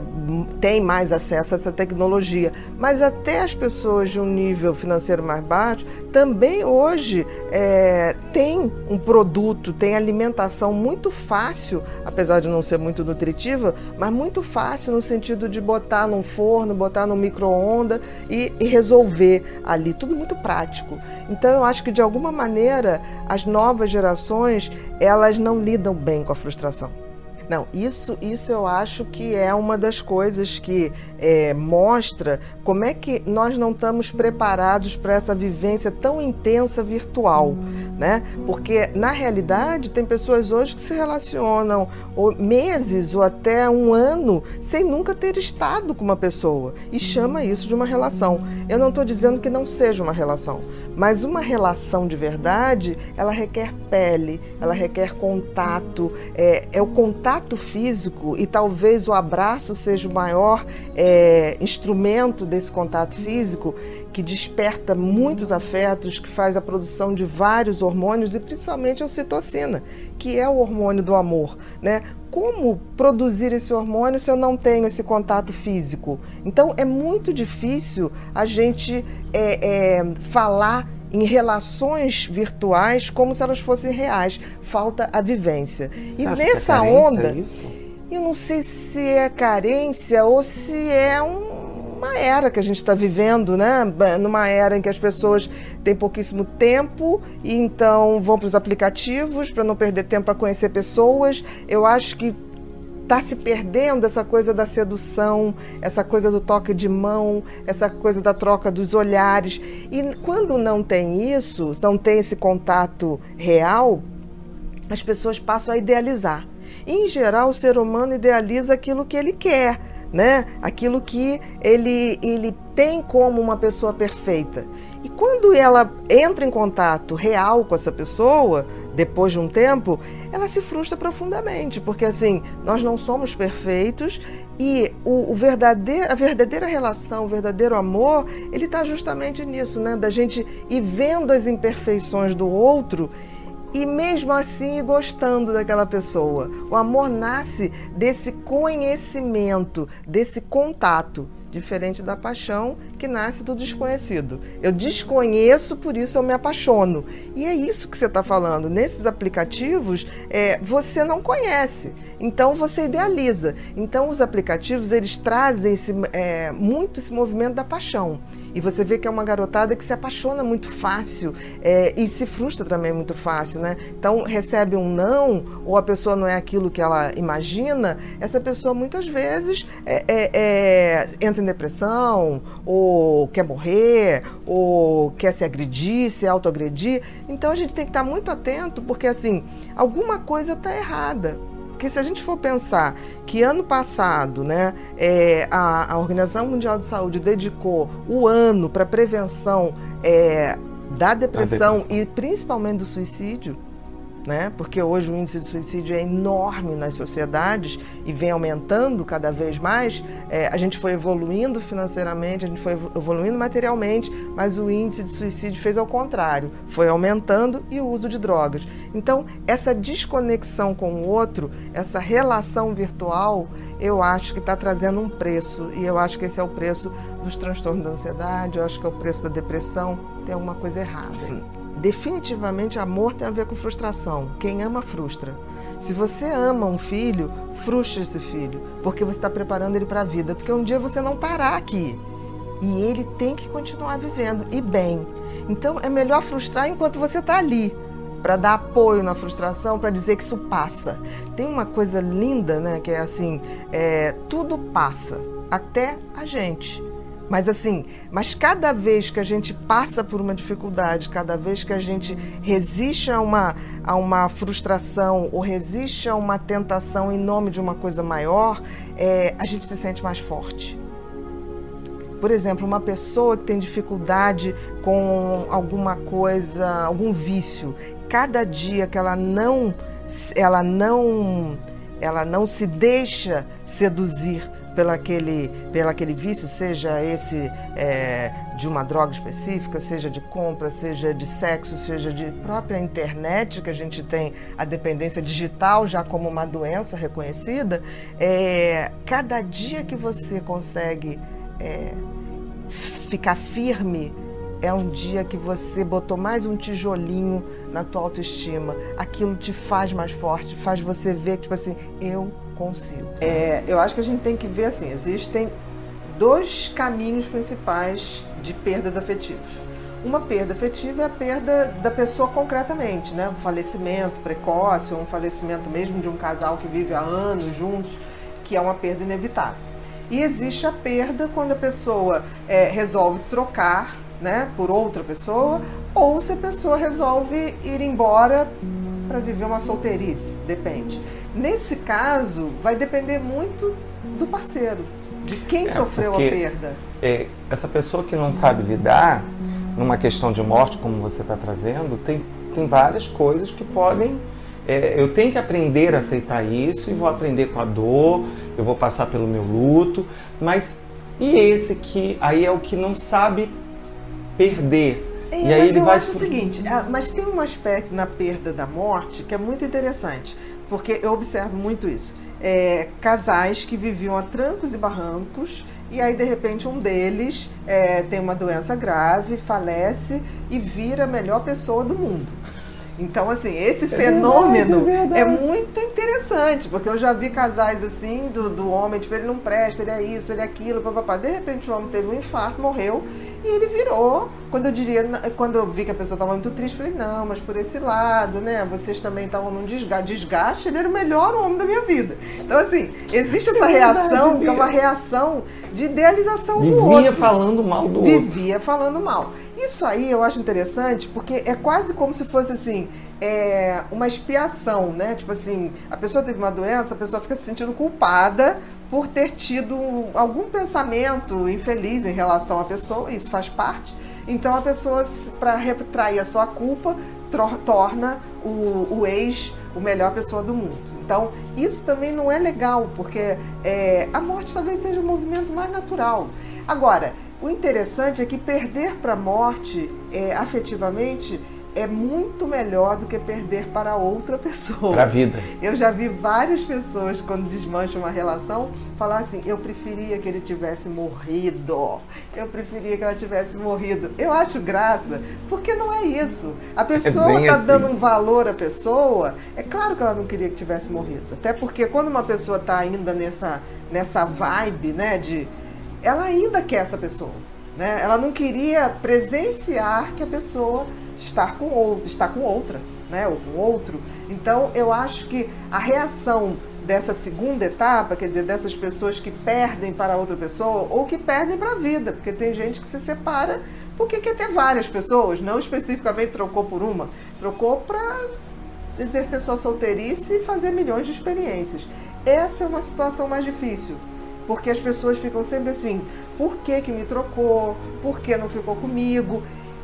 têm mais acesso a essa tecnologia. Mas até as pessoas de um nível financeiro mais baixo também hoje é, têm um produto, têm alimentação muito fácil, apesar de não ser muito nutritiva, mas muito fácil no sentido de botar num forno, botar no micro-ondas e, e resolver ali. Tudo muito prático. Então eu acho que de alguma alguma maneira as novas gerações elas não lidam bem com a frustração. Não, isso, isso eu acho que é uma das coisas que é, mostra como é que nós não estamos preparados para essa vivência tão intensa virtual, né? Porque na realidade tem pessoas hoje que se relacionam ou meses ou até um ano sem nunca ter estado com uma pessoa e chama isso de uma relação. Eu não estou dizendo que não seja uma relação, mas uma relação de verdade ela requer pele, ela requer contato, é, é o contato contato físico, e talvez o abraço seja o maior é, instrumento desse contato físico, que desperta muitos afetos, que faz a produção de vários hormônios, e principalmente a ocitocina, que é o hormônio do amor. Né? Como produzir esse hormônio se eu não tenho esse contato físico? Então é muito difícil a gente é, é, falar em relações virtuais como se elas fossem reais. Falta a vivência. Você e nessa é onda, eu não sei se é carência ou se é um uma era que a gente está vivendo, né? Numa era em que as pessoas têm pouquíssimo tempo e então vão para os aplicativos para não perder tempo para conhecer pessoas. Eu acho que está se perdendo essa coisa da sedução, essa coisa do toque de mão, essa coisa da troca dos olhares. E quando não tem isso, não tem esse contato real, as pessoas passam a idealizar. E, em geral, o ser humano idealiza aquilo que ele quer, né? Aquilo que ele, ele tem como uma pessoa perfeita. E quando ela entra em contato real com essa pessoa, depois de um tempo, ela se frustra profundamente, porque assim, nós não somos perfeitos e o, o verdadeiro, a verdadeira relação, o verdadeiro amor, ele está justamente nisso, né? Da gente ir vendo as imperfeições do outro e mesmo assim gostando daquela pessoa. O amor nasce desse conhecimento, desse contato diferente da paixão que nasce do desconhecido. Eu desconheço, por isso eu me apaixono. E é isso que você está falando. Nesses aplicativos, é, você não conhece, então você idealiza. Então os aplicativos eles trazem esse, é, muito esse movimento da paixão. E você vê que é uma garotada que se apaixona muito fácil é, e se frustra também muito fácil, né? Então recebe um não ou a pessoa não é aquilo que ela imagina, essa pessoa muitas vezes é, é, é entra em depressão ou quer morrer ou quer se agredir, se autoagredir. Então a gente tem que estar muito atento porque assim alguma coisa está errada. Porque se a gente for pensar que ano passado né, é, a, a, Organização Mundial de Saúde dedicou o ano para prevenção é, da depressão, depressão, e principalmente do suicídio, né? Porque hoje o índice de suicídio é enorme nas sociedades e vem aumentando cada vez mais. É, a gente foi evoluindo financeiramente, a gente foi evoluindo materialmente, mas o índice de suicídio fez ao contrário, foi aumentando e o uso de drogas. Então, essa desconexão com o outro, essa relação virtual, eu acho que está trazendo um preço e eu acho que esse é o preço dos transtornos da ansiedade, eu acho que é o preço da depressão. Tem alguma coisa errada definitivamente amor tem a ver com frustração. Quem ama, frustra. Se você ama um filho, frustra esse filho, porque você está preparando ele para a vida, porque um dia você não estará aqui. E ele tem que continuar vivendo, e bem. Então é melhor frustrar enquanto você está ali, para dar apoio na frustração, para dizer que isso passa. Tem uma coisa linda, né, que é assim: é, tudo passa, até a gente. Mas assim, mas cada vez que a gente passa por uma dificuldade, cada vez que a gente resiste a uma, a uma frustração ou resiste a uma tentação em nome de uma coisa maior, é, a gente se sente mais forte. Por exemplo, uma pessoa que tem dificuldade com alguma coisa, algum vício, cada dia que ela não, ela não, ela não se deixa seduzir pelo aquele, pelo aquele vício, seja esse é, de uma droga específica, seja de compra, seja de sexo, seja de própria internet, que a gente tem a dependência digital já como uma doença reconhecida, é, cada dia que você consegue é, ficar firme é um dia que você botou mais um tijolinho na tua autoestima. Aquilo te faz mais forte, faz você ver que, tipo assim, eu consigo. É, eu acho que a gente tem que ver assim, existem dois caminhos principais de perdas afetivas. Uma perda afetiva é a perda da pessoa concretamente, né? Um falecimento precoce ou um falecimento mesmo de um casal que vive há anos juntos, que é uma perda inevitável. E existe a perda quando a pessoa é, resolve trocar né, por outra pessoa, ou se a pessoa resolve ir embora para viver uma solteirice, depende. Nesse caso, vai depender muito do parceiro, de quem é, sofreu a perda. É, essa pessoa que não sabe lidar numa questão de morte, como você está trazendo, tem, tem várias coisas que podem. É, eu tenho que aprender a aceitar isso e vou aprender com a dor, eu vou passar pelo meu luto, mas e esse que aí é o que não sabe perder. É, e aí ele eu vai... acho o seguinte, é, mas tem um aspecto na perda da morte que é muito interessante porque eu observo muito isso. É, casais que viviam a trancos e barrancos e aí de repente um deles é, tem uma doença grave, falece e vira a melhor pessoa do mundo. Então, assim, esse é fenômeno verdade, é, é, muito interessante, porque eu já vi casais assim, do, do homem, tipo, ele não presta, ele é isso, ele é aquilo, papapá. De repente o homem teve um infarto, morreu, e ele virou. Quando eu diria, quando eu vi que a pessoa estava muito triste, falei, não, mas por esse lado, né? Vocês também estavam num desgaste. desgaste. Ele era o melhor homem da minha vida. Então, assim, existe essa é verdade, reação, que é uma reação de idealização Vivia do outro. Vivia falando mal do Vivia outro. Vivia falando mal. Isso aí eu acho interessante, porque é quase como se fosse assim. É uma expiação, né? Tipo assim, a pessoa teve uma doença, a pessoa fica se sentindo culpada por ter tido algum pensamento infeliz em relação à pessoa, isso faz parte. Então a pessoa, para retrair a sua culpa, torna o, o ex o melhor pessoa do mundo. Então isso também não é legal, porque é, a morte talvez seja o movimento mais natural. Agora, o interessante é que perder para a morte é, afetivamente é muito melhor do que perder para outra pessoa. Para a vida. Eu já vi várias pessoas, quando desmancham uma relação, falar assim: eu preferia que ele tivesse morrido. Eu preferia que ela tivesse morrido. Eu acho graça, porque não é isso. A pessoa está é assim. dando um valor à pessoa, é claro que ela não queria que tivesse morrido. Até porque quando uma pessoa está ainda nessa, nessa vibe, né, de. Ela ainda quer essa pessoa. Né? Ela não queria presenciar que a pessoa estar com outro, estar com outra, né, ou com outro. Então, eu acho que a reação dessa segunda etapa, quer dizer, dessas pessoas que perdem para outra pessoa ou que perdem para a vida, porque tem gente que se separa porque quer ter várias pessoas, não especificamente trocou por uma, trocou para exercer sua solteirice e fazer milhões de experiências. Essa é uma situação mais difícil, porque as pessoas ficam sempre assim: por que, que me trocou? Por que não ficou comigo?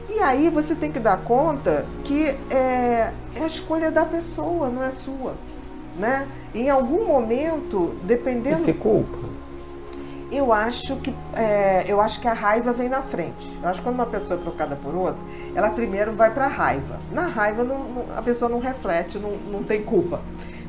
E aí você tem que dar conta que é, é a escolha da pessoa, não é sua. Né? Em algum momento, dependendo. E se culpa? Eu acho que é, eu acho que a raiva vem na frente. Eu acho que quando uma pessoa é trocada por outra, ela primeiro vai para a raiva. Na raiva não, não, a pessoa não reflete, não, não tem culpa.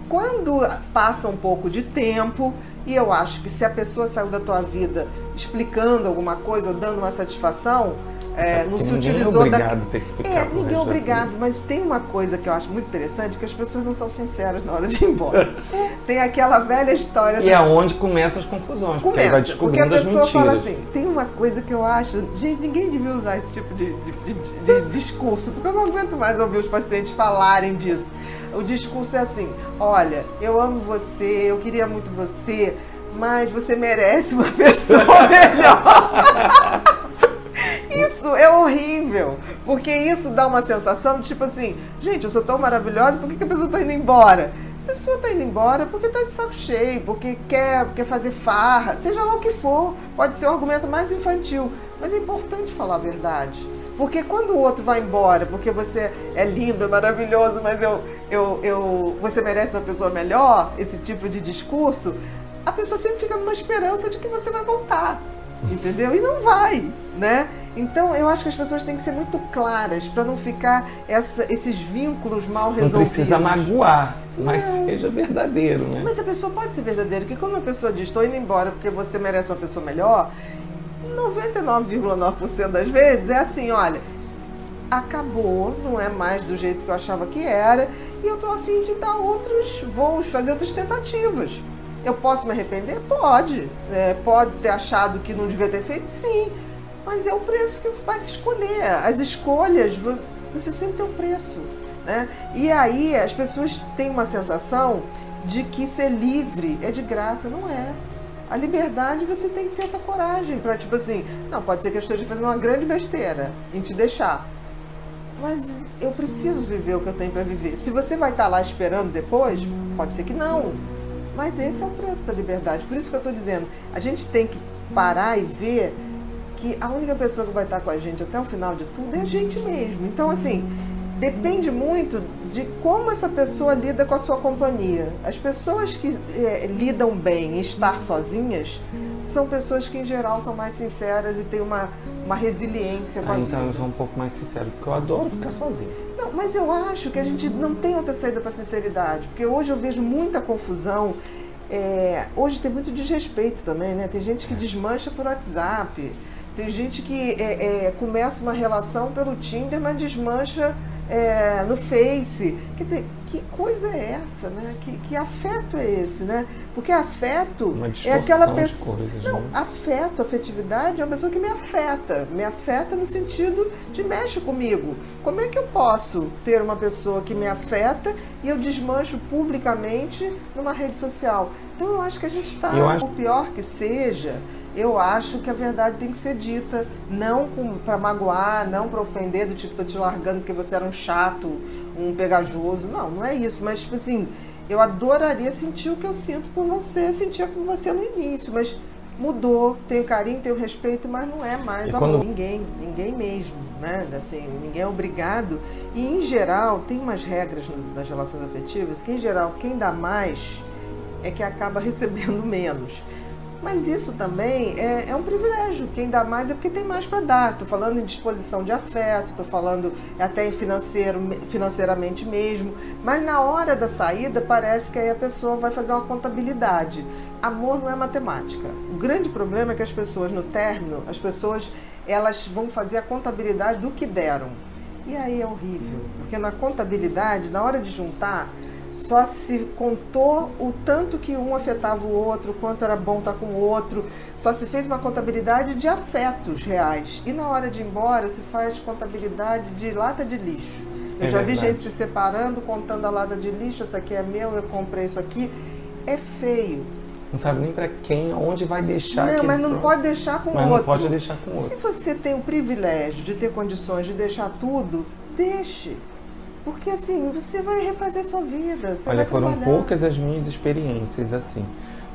Quando passa um pouco de tempo, e eu acho que se a pessoa saiu da tua vida explicando alguma coisa ou dando uma satisfação, é, não se ninguém é utilizou obrigado da. ter que ficar É, ninguém é da obrigado, mas tem uma coisa que eu acho muito interessante, que as pessoas não são sinceras na hora de ir embora. (laughs) tem aquela velha história E é onde começam as confusões, porque aí vai Começa, porque a pessoa fala assim, tem uma coisa que eu acho, gente, ninguém devia usar esse tipo de, de- de- de discurso, porque eu não aguento mais ouvir os pacientes falarem disso. O discurso é assim, olha, eu amo você, eu queria muito você, mas você merece uma (laughs) pessoa melhor. (laughs) Isso é horrível, porque isso dá uma sensação de tipo assim, gente, eu sou tão maravilhosa, por que, a pessoa está indo embora? A pessoa está indo embora porque está de saco cheio, porque quer, quer fazer farra, seja lá o que for, pode ser o argumento mais infantil, mas é importante falar a verdade. Porque quando o outro vai embora, porque você é lindo, é maravilhoso, mas eu, eu, eu, você merece uma pessoa melhor, esse tipo de discurso, a pessoa sempre fica numa esperança de que você vai voltar entendeu? E não vai, né? Então eu acho que as pessoas têm que ser muito claras para não ficar essa- esses vínculos mal Não resolvidos. precisa magoar, mas Não. seja verdadeiro, né? Mas a pessoa pode ser verdadeira, porque quando uma pessoa diz estou indo embora porque você merece uma pessoa melhor, 99,9% das vezes é assim, olha, acabou, não é mais do jeito que eu achava que era, e eu tô a fim de dar outros voos, fazer outras tentativas. Eu posso me arrepender? Pode. É, pode ter achado que não devia ter feito? Sim. Mas é o preço que vai se escolher. As escolhas, vo- você sempre tem um preço. Né? E aí as pessoas têm uma sensação de que ser livre é de graça. Não é. A liberdade você tem que ter essa coragem para, tipo assim, não, pode ser que eu esteja fazendo uma grande besteira em te deixar. Mas eu preciso viver o que eu tenho para viver. Se você vai estar lá esperando depois, pode ser que não. Mas esse é o preço da liberdade. Por isso que eu estou dizendo, a gente tem que parar e ver que a única pessoa que vai estar com a gente até o final de tudo é a gente mesmo. Então, assim, depende muito de como essa pessoa lida com a sua companhia. As pessoas que eh, lidam bem em estar sozinhas são pessoas que, em geral, são mais sinceras e têm uma, uma resiliência com a Ah, vida. então eu sou um pouco mais sincero, porque eu adoro ficar sozinho. Não, mas eu acho que a gente não tem outra saída para sinceridade, porque hoje eu vejo muita confusão. é, hoje tem muito desrespeito também, né? Tem gente que desmancha por WhatsApp, tem gente que é, é, começa uma relação pelo Tinder, mas desmancha é, no Face. Quer dizer, que coisa é essa, né? Que, que afeto é esse, né? Porque afeto é aquela pessoa. coisas, não, né? afeto, afetividade é uma pessoa que me afeta. Me afeta no sentido de mexe comigo. Como é que eu posso ter uma pessoa que me afeta e eu desmancho publicamente numa rede social? Então eu acho que a gente está, acho- o pior que seja, eu acho que a verdade tem que ser dita, não para magoar, não para ofender, do tipo, tô te largando porque você era um chato, um pegajoso. Não, não é isso, mas tipo assim, eu adoraria sentir o que eu sinto por você, sentia por você no início, mas mudou, tenho carinho, tenho respeito, mas não é mais amor. Ninguém, ninguém mesmo, né? Assim, ninguém é obrigado. E em geral, tem umas regras nas relações afetivas que em geral quem dá mais é que acaba (laughs) recebendo menos. Mas isso também é, é um privilégio. Quem dá mais é porque tem mais para dar. Estou falando em disposição de afeto, estou falando até em financeiro, financeiramente mesmo. Mas na hora da saída parece que aí a pessoa vai fazer uma contabilidade. Amor não é matemática. O grande problema é que as pessoas no término, as pessoas elas vão fazer a contabilidade do que deram. E aí é horrível, porque na contabilidade, na hora de juntar, só se contou o tanto que um afetava o outro, quanto era bom estar com o outro, só se fez uma contabilidade de afetos reais. E na hora de ir embora se faz contabilidade de lata de lixo. Eu É já vi verdade. gente se separando, contando a lata de lixo, isso aqui é meu, eu comprei isso aqui. É feio. Não sabe nem pra quem, onde vai deixar não, mas não troço. pode deixar com o Mas outro. não pode deixar com o Se outro. você tem o privilégio de ter condições de deixar tudo, deixe. Porque assim, você vai refazer sua vida. Olha, foram trabalhar. poucas as minhas experiências assim,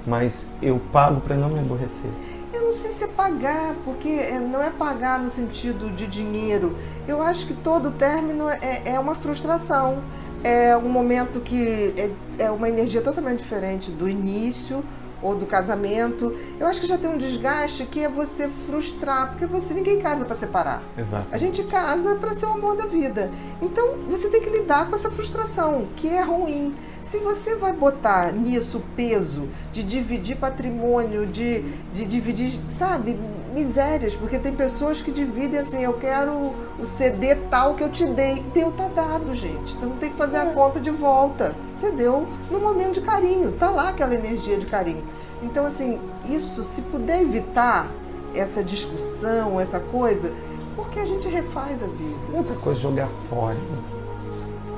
mas eu pago pra não me aborrecer. Eu não sei se é pagar, porque é, não é pagar no sentido de dinheiro. Eu acho que todo término é, é uma frustração. É um momento que é, é uma energia totalmente diferente do início ou do casamento. Eu acho que já tem um desgaste que é você frustrar, porque você ninguém casa para separar. Exato. A gente casa para ser o amor da vida. Então você tem que lidar com essa frustração, que é ruim. Se você vai botar nisso peso de dividir patrimônio, de, de dividir, sabe, misérias, porque tem pessoas que dividem assim, eu quero o CD tal que eu te dei. Deu, tá dado, gente. Você não tem que fazer a conta de volta. Você deu no momento de carinho. Tá lá aquela energia de carinho. Então, assim, isso, se puder evitar essa discussão, essa coisa, porque a gente refaz a vida. Outra coisa, jogar fora.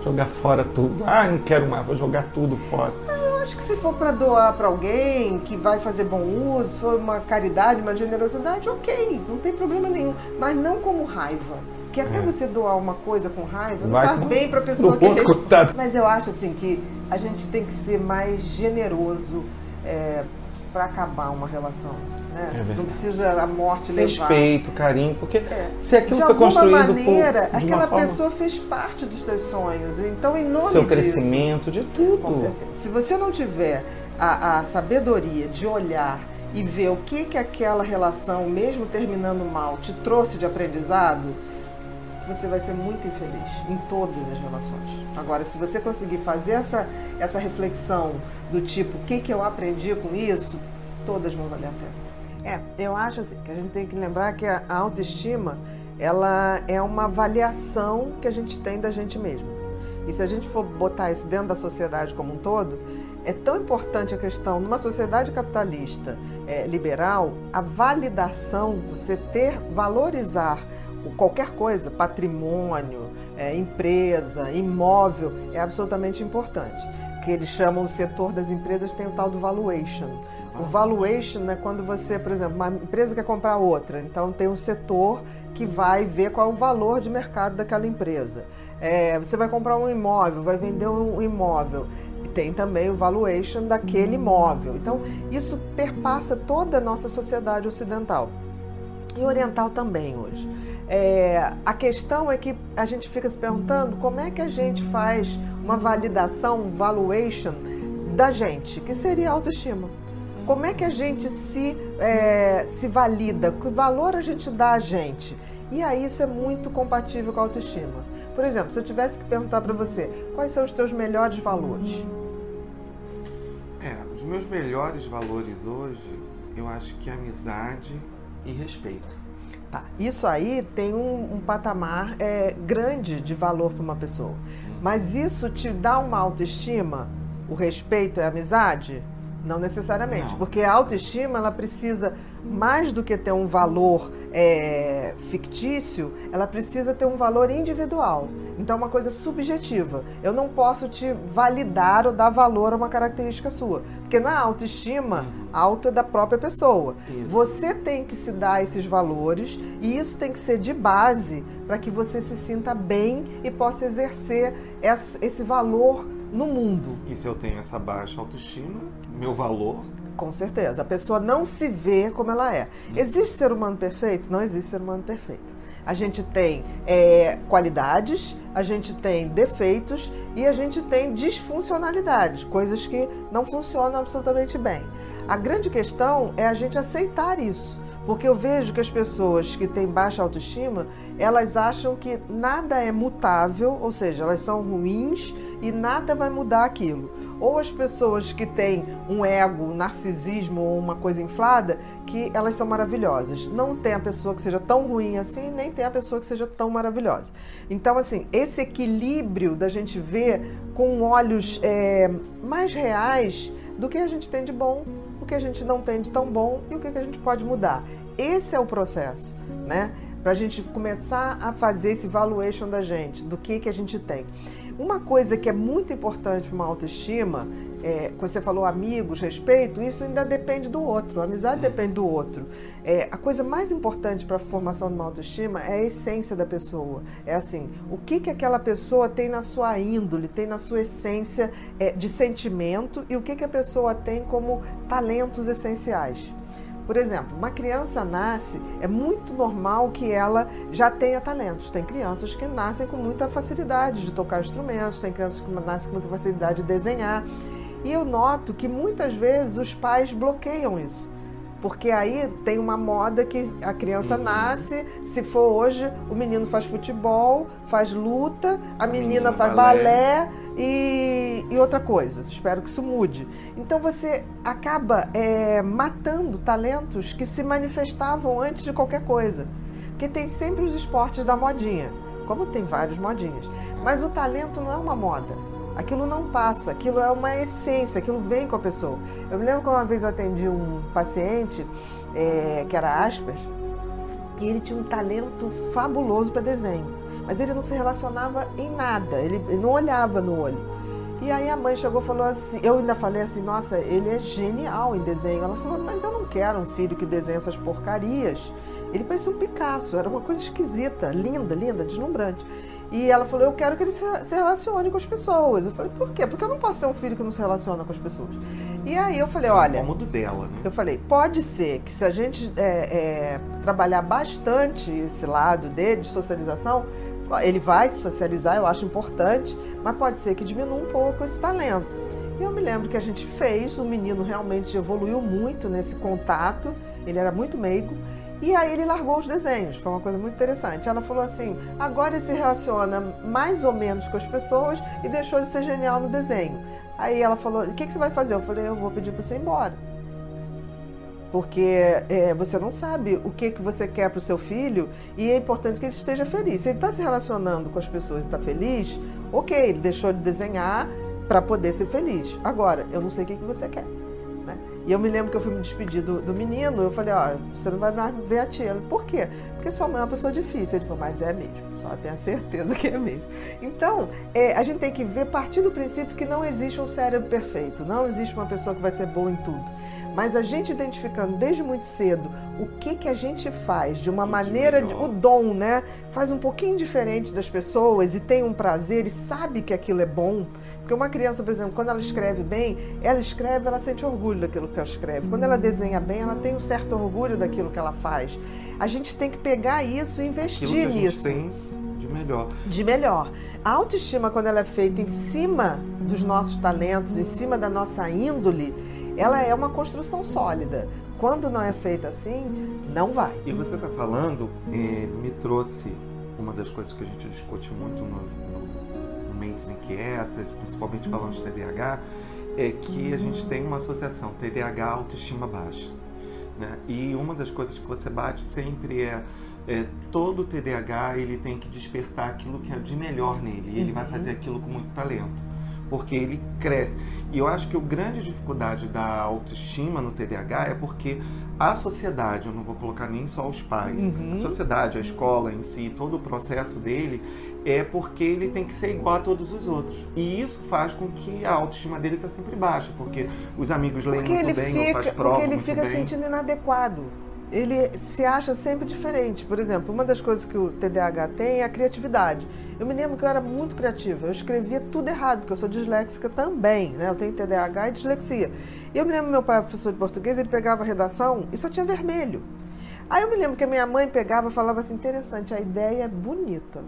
Jogar fora tudo. Ah, não quero mais, vou jogar tudo fora. Eu acho que se for para doar para alguém que vai fazer bom uso, se for uma caridade, uma generosidade, ok, não tem problema nenhum. Mas não como raiva. Que até É. você doar uma coisa com raiva não Vai faz com- bem para a (laughs) pessoa que deixa-. Mas eu acho assim que a gente tem que ser mais generoso para acabar uma relação. Né? É não precisa a morte levar. Respeito, carinho, porque É. se aquilo de foi construído por- maneira, de aquela forma, pessoa fez parte dos seus sonhos. Então, em nome seu disso, crescimento, de tudo. com certeza. Se você não tiver a, a sabedoria de olhar e ver o que que aquela relação, mesmo terminando mal, te trouxe de aprendizado, você vai ser muito infeliz em todas as relações. Agora, se você conseguir fazer essa, essa reflexão do tipo, o que, que eu aprendi com isso, todas vão valer a pena. É, eu acho assim, que a gente tem que lembrar que a autoestima, ela é uma avaliação que a gente tem da gente mesmo. E se a gente for botar isso dentro da sociedade como um todo, é tão importante a questão, numa sociedade capitalista eh, liberal, a validação, você ter, valorizar qualquer coisa, patrimônio, eh, empresa, imóvel, é absolutamente importante. Que eles chamam o setor das empresas tem o tal do valuation. O valuation é quando você, por exemplo, uma empresa quer comprar outra, então tem um setor que vai ver qual é o valor de mercado daquela empresa. É, você vai comprar um imóvel, vai vender um imóvel. Tem também o valuation daquele imóvel. Então, isso perpassa toda a nossa sociedade ocidental e oriental também hoje. É, a questão é que a gente fica se perguntando como é que a gente faz uma validação, um valuation da gente, que seria a autoestima. Como é que a gente se, é, se valida? Que valor a gente dá a gente? E aí isso é muito compatível com a autoestima. Por exemplo, se eu tivesse que perguntar para você, quais são os teus melhores valores? É, os meus melhores valores hoje, eu acho que é amizade e respeito. Tá, isso aí tem um, um patamar é, grande de valor para uma pessoa. Mas isso te dá uma autoestima? O respeito é amizade? Não necessariamente, Não. porque a autoestima ela precisa mais do que ter um valor é, fictício, ela precisa ter um valor individual. Então, é uma coisa subjetiva. Eu não posso te validar ou dar valor a uma característica sua, porque na autoestima, auto é da própria pessoa. Isso. Você tem que se dar esses valores e isso tem que ser de base para que você se sinta bem e possa exercer esse valor no mundo. E se eu tenho essa baixa autoestima, meu valor Com certeza. A pessoa não se vê como ela é. Existe ser humano perfeito? Não existe ser humano perfeito. A gente tem é, qualidades, a gente tem defeitos e a gente tem disfuncionalidades, coisas que não funcionam absolutamente bem. A grande questão é a gente aceitar isso. Porque eu vejo que as pessoas que têm baixa autoestima, elas acham que nada é mutável, ou seja, elas são ruins e nada vai mudar aquilo. Ou as pessoas que têm um ego, um narcisismo ou uma coisa inflada, que elas são maravilhosas. Não tem a pessoa que seja tão ruim assim, nem tem a pessoa que seja tão maravilhosa. Então, assim, esse equilíbrio da gente ver com olhos é, mais reais do que a gente tem de bom, o que a gente não tem de tão bom e o que a gente pode mudar. Esse é o processo, né? Para a gente começar a fazer esse valuation da gente, do que, que a gente tem. Uma coisa que é muito importante para uma autoestima, é, quando você falou amigos, respeito, isso ainda depende do outro, a amizade depende do outro. É, a coisa mais importante para a formação de uma autoestima é a essência da pessoa. É assim, o que, que aquela pessoa tem na sua índole, tem na sua essência é, de sentimento e o que, que a pessoa tem como talentos essenciais. Por exemplo, uma criança nasce, é muito normal que ela já tenha talentos. Tem crianças que nascem com muita facilidade de tocar instrumentos, tem crianças que nascem com muita facilidade de desenhar. E eu noto que muitas vezes os pais bloqueiam isso. Porque aí tem uma moda que a criança uhum. nasce, se for hoje, o menino faz futebol, faz luta, a, a menina, menina, faz balé, balé e, e, outra coisa. Espero que isso mude. Então você acaba é, matando talentos que se manifestavam antes de qualquer coisa. Porque tem sempre os esportes da modinha, como tem vários modinhas. Mas o talento não é uma moda. Aquilo não passa, aquilo é uma essência, aquilo vem com a pessoa. Eu me lembro que uma vez eu atendi um paciente é, que era Asper e ele tinha um talento fabuloso para desenho, mas ele não se relacionava em nada, ele, ele não olhava no olho. E aí a mãe chegou e falou assim, eu ainda falei assim, nossa, ele é genial em desenho. Ela falou, mas eu não quero um filho que desenhe essas porcarias. Ele parecia um Picasso, era uma coisa esquisita, linda, linda, deslumbrante. E ela falou: Eu quero que ele se, se relacione com as pessoas. Eu falei: Por quê? Porque eu não posso ser um filho que não se relaciona com as pessoas. E aí eu falei: Olha. É o cômodo dela, né? Eu falei: Pode ser que se a gente é, é, trabalhar bastante esse lado dele, de socialização, ele vai se socializar, eu acho importante, mas pode ser que diminua um pouco esse talento. E eu me lembro que a gente fez, o menino realmente evoluiu muito nesse contato, ele era muito meigo. E aí ele largou os desenhos, foi uma coisa muito interessante. Ela falou assim: agora ele se relaciona mais ou menos com as pessoas e deixou de ser genial no desenho. Aí ela falou: o que, que você vai fazer? Eu falei: eu vou pedir para você ir embora. Porque é, você não sabe o que, que você quer para o seu filho e é importante que ele esteja feliz. Se ele está se relacionando com as pessoas e está feliz, ok, ele deixou de desenhar para poder ser feliz. Agora, eu não sei o que, que você quer. E eu me lembro que eu fui me despedir do, do menino, eu falei, ó, você não vai mais ver a tia. Ele, por quê? Porque sua mãe é uma pessoa difícil. Ele falou, mas é mesmo, só tenho a certeza que é mesmo. Então, é, a gente tem que ver, partir do princípio que não existe um cérebro perfeito, não existe uma pessoa que vai ser boa em tudo. Mas a gente identificando desde muito cedo o que que a gente faz de uma maneira, de, o dom, né? Faz um pouquinho diferente das pessoas e tem um prazer e sabe que aquilo é bom. Porque uma criança, por exemplo, quando ela escreve bem, ela escreve, ela sente orgulho daquilo que ela escreve. Quando ela desenha bem, ela tem um certo orgulho daquilo que ela faz. A gente tem que pegar isso e investir nisso. Tem melhor. De melhor. A autoestima, quando ela é feita em cima dos nossos talentos, em cima da nossa índole, ela é uma construção sólida. Quando não é feita assim, não vai. E você está falando, eh, me trouxe uma das coisas que a gente discute muito no, no, no Mentes Inquietas, principalmente falando de TDAH, é que a gente tem uma associação TDAH autoestima baixa. Né? E uma das coisas que você bate sempre é, é todo TDAH ele tem que despertar aquilo que é de melhor nele. E ele vai uhum. fazer aquilo com muito talento porque ele cresce. E eu acho que a grande dificuldade da autoestima no TDAH é porque a sociedade, eu não vou colocar nem só os pais, uhum. a sociedade, a escola em si, todo o processo dele é porque ele tem que ser igual a todos os outros. E isso faz com que a autoestima dele está sempre baixa, porque os amigos leem porque muito bem, fica, ou faz prova Porque ele fica bem. sentindo inadequado ele se acha sempre diferente. Por exemplo, uma das coisas que o TDAH tem é a criatividade. Eu me lembro que eu era muito criativa, eu escrevia tudo errado, porque eu sou disléxica também, né? Eu tenho TDAH e dislexia. E eu me lembro meu pai, professor de português, ele pegava a redação e só tinha vermelho. Aí eu me lembro que a minha mãe pegava e falava assim: interessante, a ideia é bonita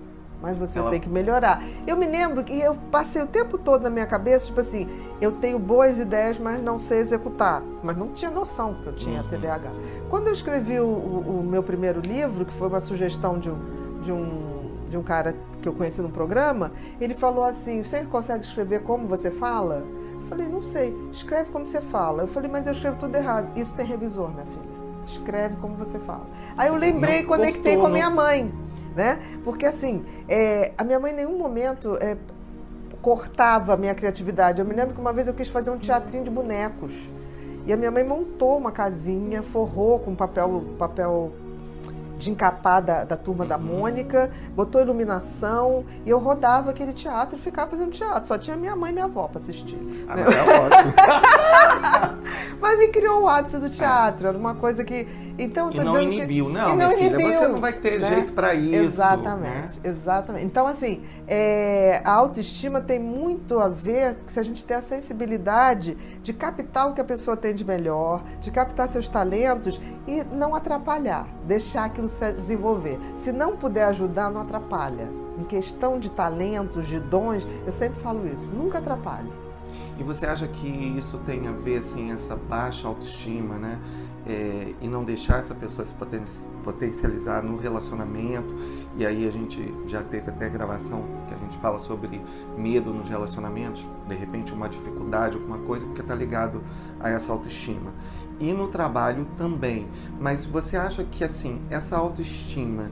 mas você Ela... tem que melhorar. Eu me lembro que eu passei o tempo todo na minha cabeça, tipo assim, eu tenho boas ideias, mas não sei executar. Mas não tinha noção que eu tinha uhum. TDAH. Quando eu escrevi o, o, meu primeiro livro, que foi uma sugestão de um, de um, de um cara que eu conheci no programa, ele falou assim: Você consegue escrever como você fala? Eu falei: Não sei. Escreve como você fala. Eu falei: Mas eu escrevo tudo errado. Isso tem revisor, minha filha. Escreve como você fala. Aí eu lembrei e conectei com a minha mãe né? Porque assim, é, a minha mãe em nenhum momento é, cortava a minha criatividade. Eu me lembro que uma vez eu quis fazer um teatrinho de bonecos. E a minha mãe montou uma casinha, forrou com papel, papel de encapar da, da turma da Uhum. Mônica, botou iluminação e eu rodava aquele teatro e ficava fazendo teatro. Só tinha minha mãe e minha avó para assistir. Ah, mas é ótimo. (laughs) Mas me criou o hábito do teatro, era uma coisa que. Então, eu E não inibiu, que, não, e não filha, inibiu, você não vai ter né? jeito para isso. Exatamente, né? exatamente. Então, assim, é, a autoestima tem muito a ver se a gente tem a sensibilidade de captar o que a pessoa tem de melhor, de captar seus talentos e não atrapalhar, deixar aquilo se desenvolver. Se não puder ajudar, não atrapalha. Em questão de talentos, de dons, eu sempre falo isso, nunca atrapalhe. E você acha que isso tem a ver, assim, essa baixa autoestima, né? É, e não deixar essa pessoa se poten- potencializar no relacionamento. E aí a gente já teve até gravação que a gente fala sobre medo nos relacionamentos, de repente uma dificuldade, alguma coisa, porque está ligado a essa autoestima. E no trabalho também. Mas você acha que assim, essa autoestima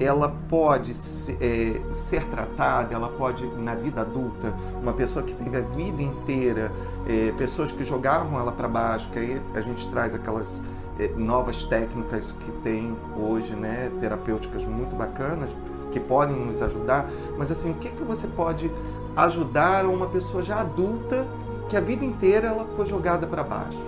ela pode é, ser tratada, ela pode, na vida adulta, uma pessoa que teve a vida inteira, é, pessoas que jogavam ela para baixo, que aí a gente traz aquelas é, novas técnicas que tem hoje, né, terapêuticas muito bacanas, que podem nos ajudar, mas assim, o que, que você pode ajudar uma pessoa já adulta que a vida inteira ela foi jogada para baixo?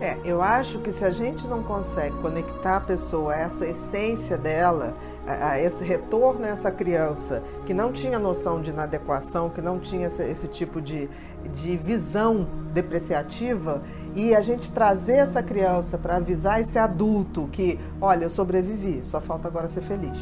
É, eu acho que se a gente não consegue conectar a pessoa a essa essência dela, a, a esse retorno a essa criança que não tinha noção de inadequação, que não tinha esse, esse tipo de, de visão depreciativa, e a gente trazer essa criança para avisar esse adulto que, olha, eu sobrevivi, só falta agora ser feliz.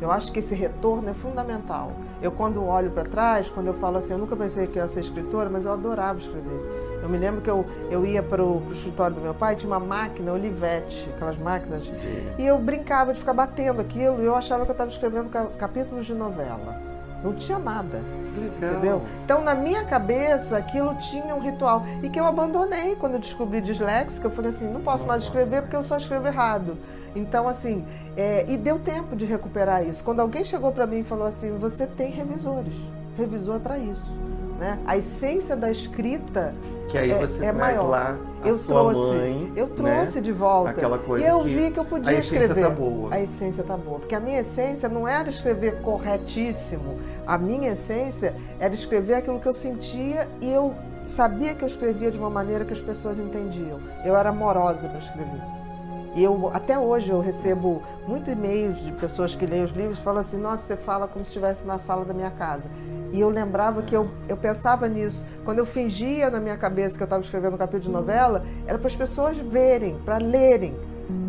Eu acho que esse retorno é fundamental. Eu, quando olho para trás, quando eu falo assim, eu nunca pensei que eu ia ser escritora, mas eu adorava escrever. Eu me lembro que eu, eu ia para o escritório do meu pai, tinha uma máquina, Olivetti, aquelas máquinas, de- e eu brincava de ficar batendo aquilo, e eu achava que eu estava escrevendo ca- capítulos de novela. Não tinha nada. Legal. Entendeu? Então, na minha cabeça, aquilo tinha um ritual. E que eu abandonei quando eu descobri disléxica. Eu falei assim: não posso mais escrever porque eu só escrevo errado. Então, assim, é, e deu tempo de recuperar isso. Quando alguém chegou para mim e falou assim: você tem revisores. Revisor é para isso. Né? A essência da escrita Que aí é- você é traz maior. lá a eu sua trouxe, mãe. eu trouxe né? de volta. Aquela coisa e eu que vi que eu podia a essência escrever. tá boa. A essência tá boa. Porque a minha essência não era escrever corretíssimo. A minha essência era escrever aquilo que eu sentia e eu sabia que eu escrevia de uma maneira que as pessoas entendiam. Eu era amorosa para escrever. E eu, até hoje eu recebo muito e-mails de pessoas que leem os livros falam assim, nossa, você fala como se estivesse na sala da minha casa. E eu lembrava que eu, eu pensava nisso. Quando eu fingia na minha cabeça que eu estava escrevendo um capítulo de novela, era para as pessoas verem, para lerem.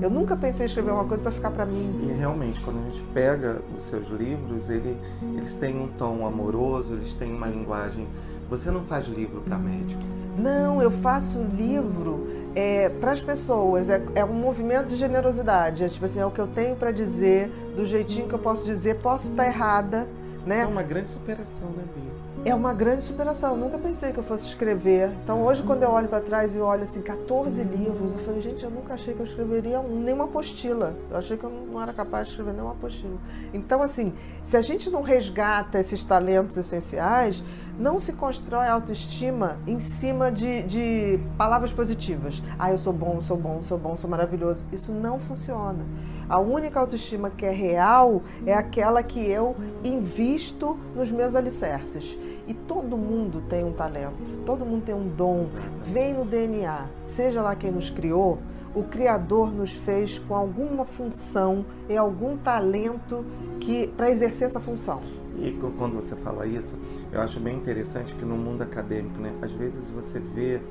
Eu nunca pensei em escrever uma coisa para ficar para mim. E realmente, quando a gente pega os seus livros, ele, eles têm um tom amoroso, eles têm uma linguagem. Você não faz livro para médico. Não, eu faço livro é, para as pessoas. É, é um movimento de generosidade. É tipo assim, é o que eu tenho para dizer, do jeitinho que eu posso dizer. Posso estar errada, né? É uma grande superação, né, Bia? É uma grande superação. Eu nunca pensei que eu fosse escrever. Então hoje, quando eu olho para trás e olho assim, 14 livros, eu falei, gente, eu nunca achei que eu escreveria um, nenhuma apostila. Eu achei que eu não era capaz de escrever nenhuma apostila. Então, assim, se a gente não resgata esses talentos essenciais, não se constrói autoestima em cima de, de palavras positivas. Ah, eu sou bom, sou bom, sou bom, sou maravilhoso. Isso não funciona. A única autoestima que é real é aquela que eu invisto nos meus alicerces. E todo mundo tem um talento, todo mundo tem um dom, vem no DNA. Seja lá quem nos criou, o Criador nos fez com alguma função e algum talento que para exercer essa função. E quando você fala isso, eu acho bem interessante que no mundo acadêmico, né, às vezes você vê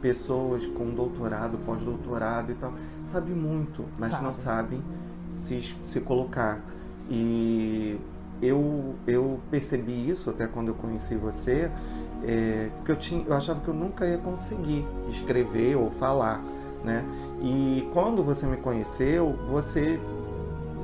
pessoas com doutorado, pós-doutorado e tal, sabe muito, mas Sabe. não sabem se, se colocar. E eu, eu percebi isso até quando eu conheci você, é, porque eu, tinha, eu achava que eu nunca ia conseguir escrever ou falar, né? E quando você me conheceu, você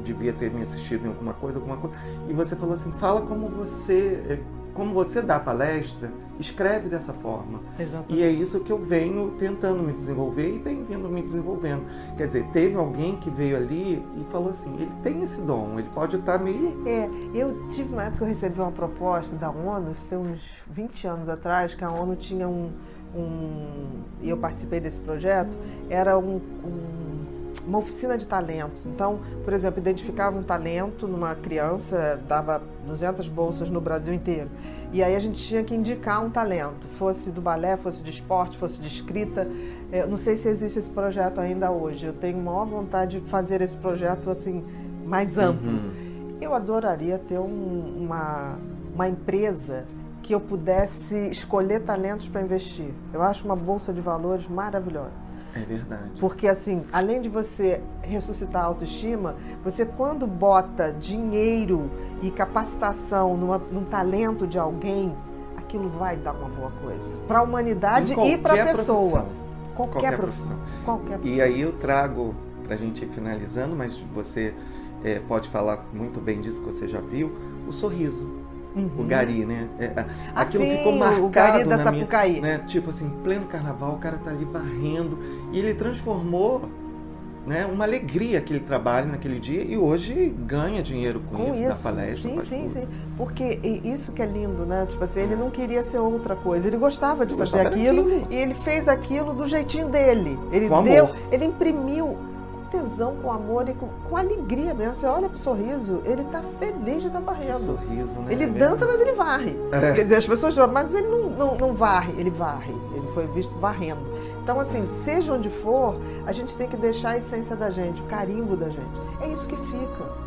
devia ter me assistido em alguma coisa, alguma coisa, e você falou assim, fala como você, eh, como você dá palestra, escreve dessa forma. Exatamente. E é isso que eu venho tentando me desenvolver e tenho vindo me desenvolvendo. Quer dizer, teve alguém que veio ali e falou assim, ele tem esse dom, ele pode estar meio É, eu tive uma época que eu recebi uma proposta da ONU, isso tem uns 20 anos atrás, que a ONU tinha um. um e eu participei desse projeto, era um. um uma oficina de talentos. Então, por exemplo, identificava um talento numa criança, dava 200 bolsas no Brasil inteiro. E aí a gente tinha que indicar um talento, fosse do balé, fosse de esporte, fosse de escrita. Eu é, não sei se existe esse projeto ainda hoje. Eu tenho maior vontade de fazer esse projeto assim mais amplo. Uhum. Eu adoraria ter um, uma, uma empresa que eu pudesse escolher talentos para investir. Eu acho uma bolsa de valores maravilhosa. É verdade. Porque, assim, além de você ressuscitar a autoestima, você, quando bota dinheiro e capacitação numa, num talento de alguém, aquilo vai dar uma boa coisa. Para a humanidade e para a pessoa. Qualquer, qualquer profissão. Qualquer profissão. E aí eu trago, para a gente ir finalizando, mas você é, pode falar muito bem disso que você já viu, o sorriso. Uhum. O Gari, né? É, aquilo assim, ficou marcado o Gari da Sapucaí. Minha, né? Tipo assim, pleno carnaval, o cara tá ali varrendo e ele transformou né, uma alegria aquele trabalho naquele dia e hoje ganha dinheiro com, com isso, isso, da palestra. Sim, sim, tudo. sim. Porque isso que é lindo, né? Tipo assim, ele não queria ser outra coisa, ele gostava de fazer aquilo, aquilo, e ele fez aquilo do jeitinho dele. Ele com deu, amor. ele imprimiu tesão, com amor e com, com alegria mesmo. Você olha pro sorriso, ele tá feliz de estar tá varrendo. Sorriso, né? Ele dança, mas ele varre. É. Quer dizer, as pessoas dizem, mas ele não, não, não varre, ele varre. Ele foi visto varrendo. Então, assim, seja onde for, a gente tem que deixar a essência da gente, o carimbo da gente. É isso que fica.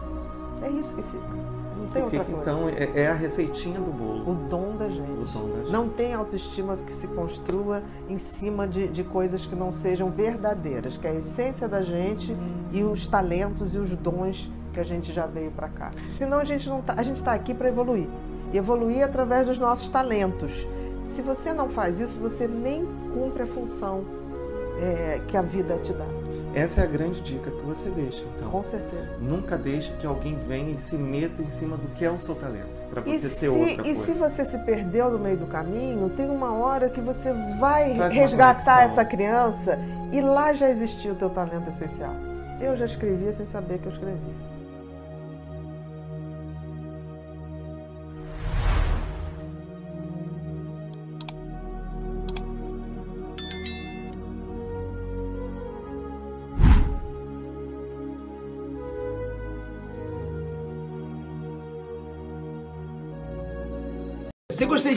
É isso que fica tem outra fica, coisa. Então, é, é, a receitinha do bolo. O dom da gente. Dom da gente. Não tem autoestima que se construa em cima de, de coisas que não sejam verdadeiras, que é a essência da gente e os talentos e os dons que a gente já veio para cá. Senão a gente não tá, a gente está aqui para evoluir. E evoluir através dos nossos talentos. Se você não faz isso, você nem cumpre a função é, que a vida te dá. Essa é a grande dica que você deixa, então. Com certeza. Nunca deixe que alguém venha e se meta em cima do que é o seu talento, para você e ser se, outra coisa. E se você se perdeu no meio do caminho, tem uma hora que você vai Faz resgatar essa criança e lá já existiu o teu talento essencial. Eu já escrevia sem saber que eu escrevia.